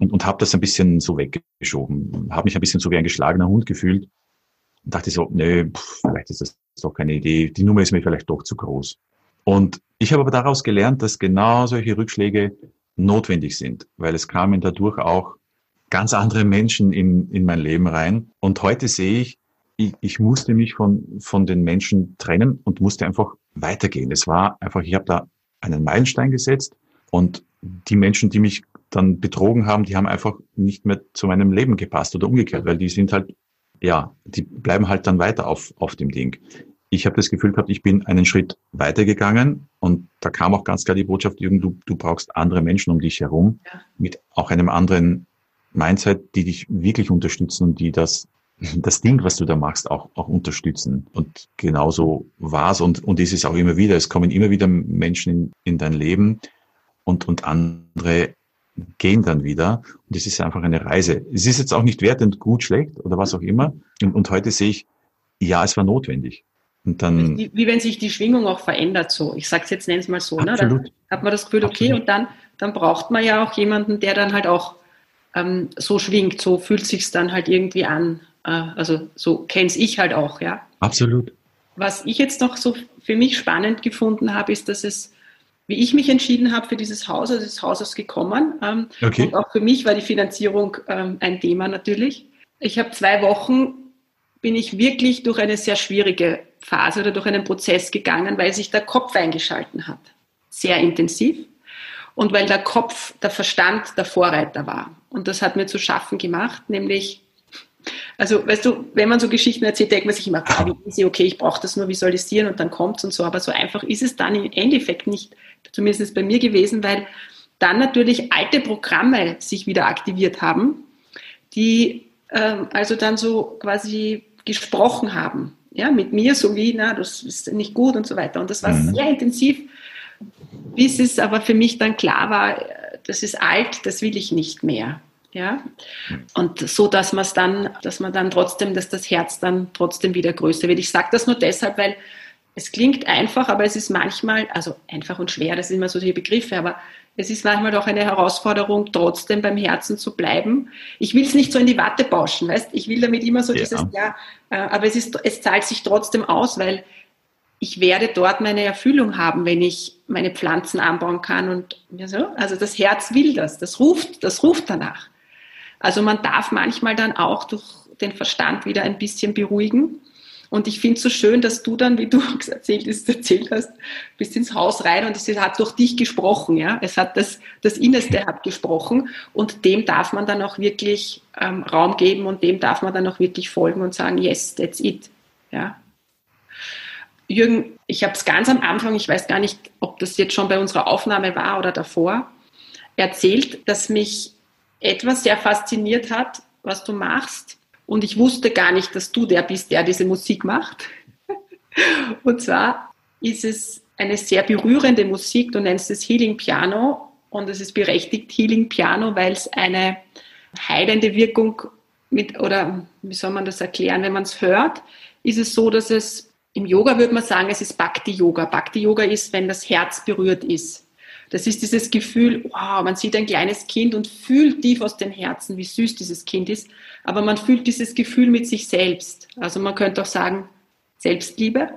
Und, und habe das ein bisschen so weggeschoben, habe mich ein bisschen so wie ein geschlagener Hund gefühlt und dachte so, nee, pff, vielleicht ist das doch keine Idee, die Nummer ist mir vielleicht doch zu groß. Und ich habe aber daraus gelernt, dass genau solche Rückschläge notwendig sind, weil es kamen dadurch auch ganz andere Menschen in, in mein Leben rein. Und heute sehe ich, ich, ich musste mich von, von den Menschen trennen und musste einfach weitergehen. Es war einfach, ich habe da einen Meilenstein gesetzt und die Menschen, die mich dann betrogen haben, die haben einfach nicht mehr zu meinem Leben gepasst oder umgekehrt, weil die sind halt, ja, die bleiben halt dann weiter auf, auf dem Ding ich habe das Gefühl gehabt, ich bin einen Schritt weitergegangen und da kam auch ganz klar die Botschaft, Jürgen, du, du brauchst andere Menschen um dich herum ja. mit auch einem anderen Mindset, die dich wirklich unterstützen und die das, das Ding, was du da machst, auch, auch unterstützen. Und genauso war's und, und ist es auch immer wieder. Es kommen immer wieder Menschen in, in dein Leben und, und andere gehen dann wieder. Und es ist einfach eine Reise. Es ist jetzt auch nicht wertend gut, schlecht oder was auch immer. Und, und heute sehe ich, ja, es war notwendig. Und dann, wie, wie wenn sich die Schwingung auch verändert so. Ich sage es jetzt, nenne es mal so. Ne? Dann hat man das Gefühl, okay, Absolut. und dann, dann braucht man ja auch jemanden, der dann halt auch ähm, so schwingt. So fühlt sich dann halt irgendwie an. Äh, also so kenne ich halt auch, ja. Absolut. Was ich jetzt noch so für mich spannend gefunden habe, ist, dass es wie ich mich entschieden habe für dieses Haus, also das Haus ist gekommen. Ähm, okay. Und auch für mich war die Finanzierung ähm, ein Thema natürlich. Ich habe zwei Wochen, bin ich wirklich durch eine sehr schwierige Phase oder durch einen Prozess gegangen, weil sich der Kopf eingeschalten hat. Sehr intensiv. Und weil der Kopf, der Verstand der Vorreiter war. Und das hat mir zu schaffen gemacht, nämlich also, weißt du, wenn man so Geschichten erzählt, denkt man sich immer, okay, ich brauche das nur visualisieren und dann kommt es und so. Aber so einfach ist es dann im Endeffekt nicht, zumindest bei mir gewesen, weil dann natürlich alte Programme sich wieder aktiviert haben, die ähm, also dann so quasi gesprochen haben, ja, mit mir so wie, na, das ist nicht gut und so weiter. Und das war mhm. sehr intensiv, bis es aber für mich dann klar war, das ist alt, das will ich nicht mehr. Ja, und so, dass man es dann, dass man dann trotzdem, dass das Herz dann trotzdem wieder größer wird. Ich sage das nur deshalb, weil es klingt einfach, aber es ist manchmal, also einfach und schwer, das sind immer so die Begriffe, aber es ist manchmal doch eine Herausforderung, trotzdem beim Herzen zu bleiben. Ich will es nicht so in die Watte bauschen, weißt? Ich will damit immer so ja. dieses, ja, äh, aber es ist, es zahlt sich trotzdem aus, weil ich werde dort meine Erfüllung haben, wenn ich meine Pflanzen anbauen kann und ja so. Also das Herz will das, das ruft, das ruft danach. Also man darf manchmal dann auch durch den Verstand wieder ein bisschen beruhigen. Und ich finde es so schön, dass du dann, wie du erzählt, erzählt hast, bist ins Haus rein und es hat durch dich gesprochen, ja. Es hat das, das Innerste hat gesprochen und dem darf man dann auch wirklich ähm, Raum geben und dem darf man dann auch wirklich folgen und sagen, yes, that's it, ja. Jürgen, ich habe es ganz am Anfang, ich weiß gar nicht, ob das jetzt schon bei unserer Aufnahme war oder davor, erzählt, dass mich etwas sehr fasziniert hat, was du machst. Und ich wusste gar nicht, dass du der bist, der diese Musik macht. Und zwar ist es eine sehr berührende Musik. Du nennst es Healing Piano und es ist berechtigt Healing Piano, weil es eine heilende Wirkung mit, oder wie soll man das erklären, wenn man es hört, ist es so, dass es im Yoga würde man sagen, es ist Bhakti Yoga. Bhakti Yoga ist, wenn das Herz berührt ist. Das ist dieses Gefühl, wow, man sieht ein kleines Kind und fühlt tief aus dem Herzen, wie süß dieses Kind ist, aber man fühlt dieses Gefühl mit sich selbst. Also man könnte auch sagen, Selbstliebe.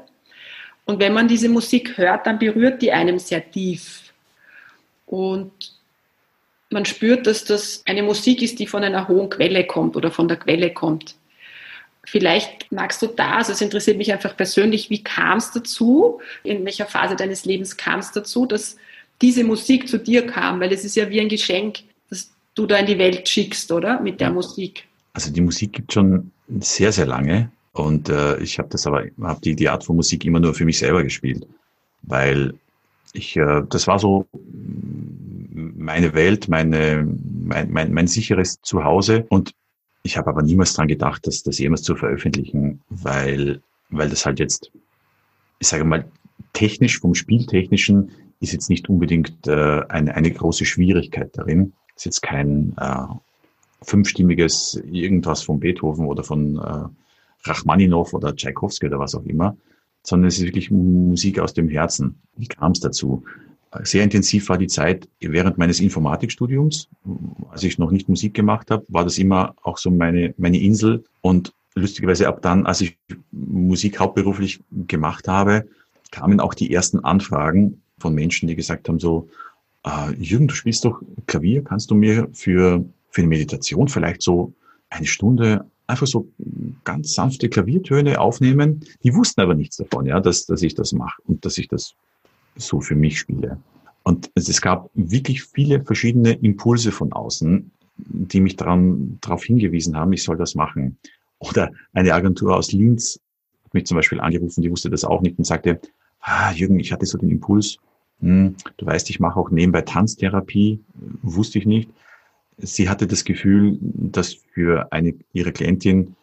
Und wenn man diese Musik hört, dann berührt die einem sehr tief. Und man spürt, dass das eine Musik ist, die von einer hohen Quelle kommt oder von der Quelle kommt. Vielleicht magst du da, also es interessiert mich einfach persönlich, wie kam es dazu, in welcher Phase deines Lebens kam es dazu, dass diese Musik zu dir kam, weil es ist ja wie ein Geschenk, das du da in die Welt schickst, oder? Mit der ja. Musik. Also die Musik gibt schon sehr, sehr lange. Und äh, ich habe das aber, habe die, die Art von Musik immer nur für mich selber gespielt. Weil ich, äh, das war so meine Welt, meine, mein, mein, mein sicheres Zuhause. Und ich habe aber niemals dran gedacht, dass das jemals zu veröffentlichen, weil, weil das halt jetzt, ich sage mal, technisch, vom Spieltechnischen ist jetzt nicht unbedingt äh, eine, eine große Schwierigkeit darin. Ist jetzt kein äh, fünfstimmiges irgendwas von Beethoven oder von äh, Rachmaninow oder Tchaikovsky oder was auch immer, sondern es ist wirklich Musik aus dem Herzen. Wie kam es dazu? Sehr intensiv war die Zeit während meines Informatikstudiums. Als ich noch nicht Musik gemacht habe, war das immer auch so meine, meine Insel. Und lustigerweise ab dann, als ich Musik hauptberuflich gemacht habe, kamen auch die ersten Anfragen von Menschen, die gesagt haben, so, äh, Jürgen, du spielst doch Klavier, kannst du mir für, für eine Meditation vielleicht so eine Stunde einfach so ganz sanfte Klaviertöne aufnehmen? Die wussten aber nichts davon, ja, dass, dass ich das mache und dass ich das so für mich spiele. Und es gab wirklich viele verschiedene Impulse von außen, die mich daran, darauf hingewiesen haben, ich soll das machen. Oder eine Agentur aus Linz hat mich zum Beispiel angerufen, die wusste das auch nicht und sagte, ah, Jürgen, ich hatte so den Impuls, hm, du weißt, ich mache auch nebenbei Tanztherapie, wusste ich nicht. Sie hatte das Gefühl, dass für eine ihre Klientin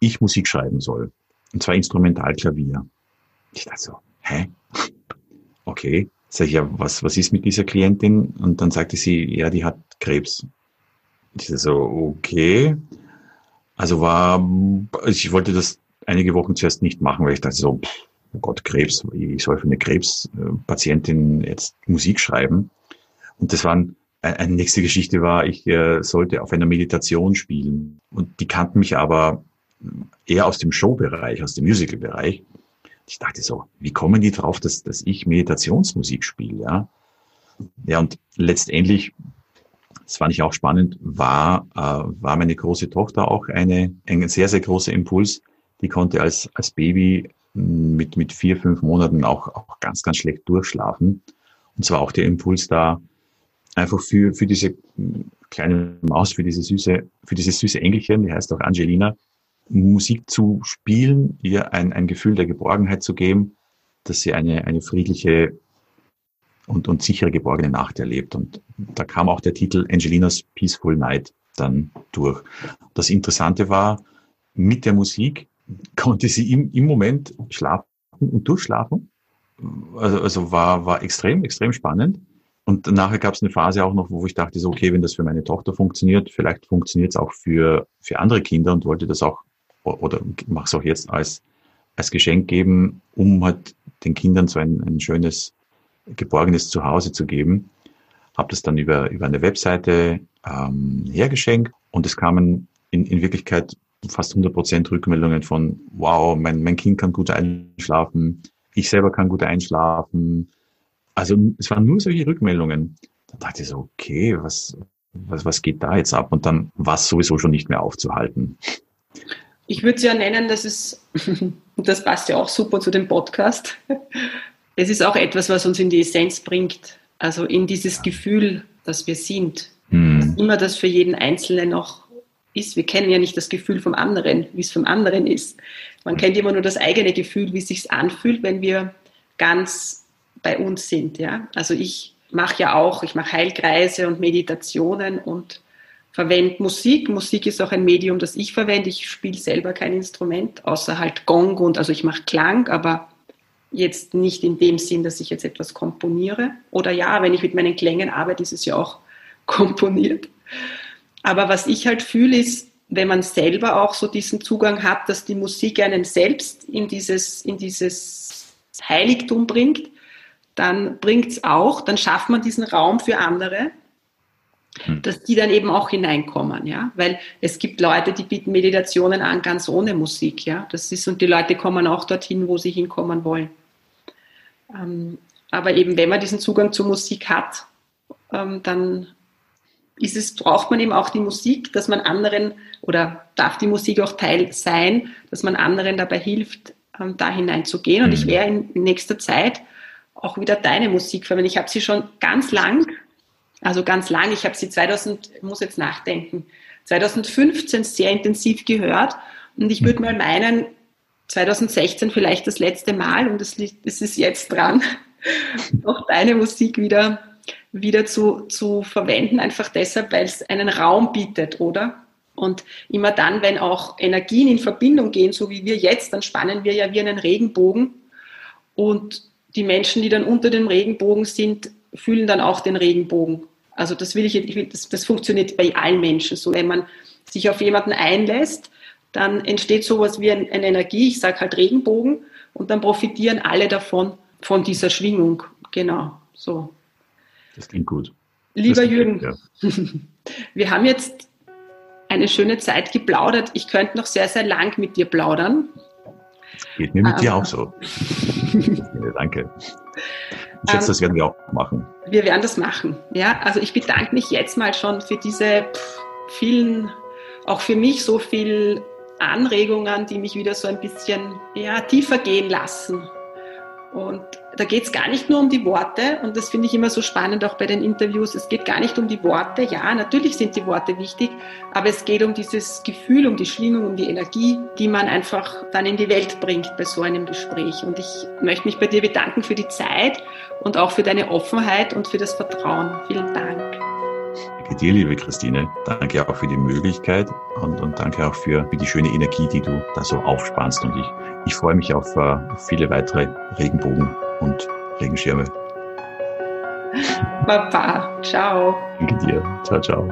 ich Musik schreiben soll. Und zwar Instrumentalklavier. Ich dachte so, hä? Okay. Sag ich, ja, was, was ist mit dieser Klientin? Und dann sagte sie, ja, die hat Krebs. Ich so, okay. Also war, ich wollte das einige Wochen zuerst nicht machen, weil ich dachte so, oh Gott, Krebs, ich soll für eine Krebspatientin jetzt Musik schreiben. Und das waren, eine nächste Geschichte war, ich äh, sollte auf einer Meditation spielen. Und die kannten mich aber eher aus dem Showbereich, aus dem Musicalbereich. Ich dachte so, wie kommen die drauf, dass, dass ich Meditationsmusik spiele? Ja, ja und letztendlich das fand ich auch spannend, war, äh, war meine große Tochter auch eine, ein sehr, sehr großer Impuls. Die konnte als, als Baby mit, mit vier, fünf Monaten auch, auch ganz, ganz schlecht durchschlafen. Und zwar auch der Impuls da, einfach für, für diese kleine Maus, für diese süße, für dieses süße Engelchen, die heißt auch Angelina, Musik zu spielen, ihr ein, ein Gefühl der Geborgenheit zu geben, dass sie eine, eine friedliche und, und sichere geborgene Nacht erlebt. Und da kam auch der Titel Angelinas Peaceful Night dann durch. Das Interessante war, mit der Musik konnte sie im, im Moment schlafen und durchschlafen. Also, also war, war extrem, extrem spannend. Und nachher gab es eine Phase auch noch, wo ich dachte, so, okay, wenn das für meine Tochter funktioniert, vielleicht funktioniert es auch für, für andere Kinder und wollte das auch, oder mache es auch jetzt als, als Geschenk geben, um halt den Kindern so ein, ein schönes geborgenes Zuhause zu geben. Habe das dann über, über eine Webseite ähm, hergeschenkt und es kamen in, in Wirklichkeit fast 100 Prozent Rückmeldungen von, wow, mein, mein Kind kann gut einschlafen, ich selber kann gut einschlafen. Also es waren nur solche Rückmeldungen. Da dachte ich so, okay, was, was, was geht da jetzt ab? Und dann war es sowieso schon nicht mehr aufzuhalten. Ich würde es ja nennen, dass es, das passt ja auch super zu dem Podcast, es ist auch etwas, was uns in die Essenz bringt, also in dieses Gefühl, dass wir sind. Hm. Immer das für jeden Einzelnen noch ist. Wir kennen ja nicht das Gefühl vom anderen, wie es vom anderen ist. Man kennt immer nur das eigene Gefühl, wie es sich anfühlt, wenn wir ganz bei uns sind. Ja? Also ich mache ja auch, ich mache Heilkreise und Meditationen und verwende Musik. Musik ist auch ein Medium, das ich verwende. Ich spiele selber kein Instrument, außer halt Gong und also ich mache Klang, aber Jetzt nicht in dem Sinn, dass ich jetzt etwas komponiere. Oder ja, wenn ich mit meinen Klängen arbeite, ist es ja auch komponiert. Aber was ich halt fühle, ist, wenn man selber auch so diesen Zugang hat, dass die Musik einen selbst in dieses, in dieses Heiligtum bringt, dann bringt es auch, dann schafft man diesen Raum für andere, hm. dass die dann eben auch hineinkommen, ja, weil es gibt Leute, die bieten Meditationen an, ganz ohne Musik, ja, das ist und die Leute kommen auch dorthin, wo sie hinkommen wollen. Ähm, aber eben, wenn man diesen Zugang zur Musik hat, ähm, dann ist es, braucht man eben auch die Musik, dass man anderen oder darf die Musik auch Teil sein, dass man anderen dabei hilft, ähm, da hineinzugehen. Und mhm. ich werde in nächster Zeit auch wieder deine Musik verwenden. Ich habe sie schon ganz lang, also ganz lang, ich habe sie 2000, ich muss jetzt nachdenken, 2015 sehr intensiv gehört. Und ich würde mal meinen, 2016 vielleicht das letzte Mal und es, ist jetzt dran, auch deine Musik wieder, wieder zu, zu verwenden, einfach deshalb, weil es einen Raum bietet, oder? Und immer dann, wenn auch Energien in Verbindung gehen, so wie wir jetzt, dann spannen wir ja wie einen Regenbogen. Und die Menschen, die dann unter dem Regenbogen sind, fühlen dann auch den Regenbogen. Also das will ich, das, das funktioniert bei allen Menschen so. Wenn man sich auf jemanden einlässt, dann entsteht sowas wie eine Energie, ich sage halt Regenbogen, und dann profitieren alle davon, von dieser Schwingung. Genau, so. Das klingt gut. Lieber Jürgen, gut, ja. wir haben jetzt eine schöne Zeit geplaudert. Ich könnte noch sehr, sehr lang mit dir plaudern. Geht mir mit ähm, dir auch so. Danke. Ich schätze, ähm, das werden wir auch machen. Wir werden das machen. Ja, also ich bedanke mich jetzt mal schon für diese vielen, auch für mich so viel Anregungen, die mich wieder so ein bisschen ja, tiefer gehen lassen. Und da geht es gar nicht nur um die Worte, und das finde ich immer so spannend auch bei den Interviews. Es geht gar nicht um die Worte. Ja, natürlich sind die Worte wichtig, aber es geht um dieses Gefühl, um die Schwingung, um die Energie, die man einfach dann in die Welt bringt bei so einem Gespräch. Und ich möchte mich bei dir bedanken für die Zeit und auch für deine Offenheit und für das Vertrauen. Vielen Dank. Danke dir, liebe Christine. Danke auch für die Möglichkeit und, und danke auch für, für die schöne Energie, die du da so aufspannst. Und ich, ich freue mich auf, uh, viele weitere Regenbogen und Regenschirme. Baba, ciao. Danke dir. Ciao, ciao.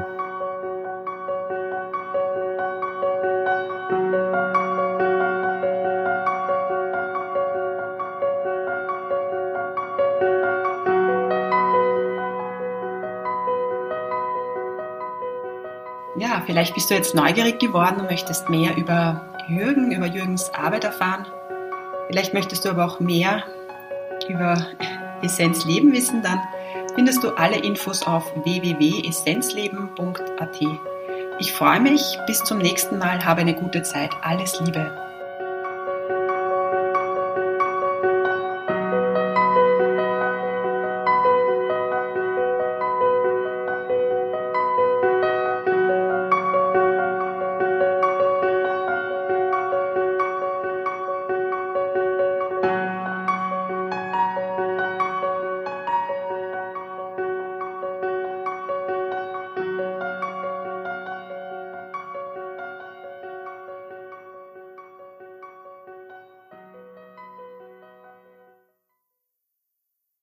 Ja, vielleicht bist du jetzt neugierig geworden und möchtest mehr über Jürgen, über Jürgens Arbeit erfahren. Vielleicht möchtest du aber auch mehr über Essenz Leben wissen, dann findest du alle Infos auf www.essenzleben.at. Ich freue mich, bis zum nächsten Mal, habe eine gute Zeit, alles Liebe.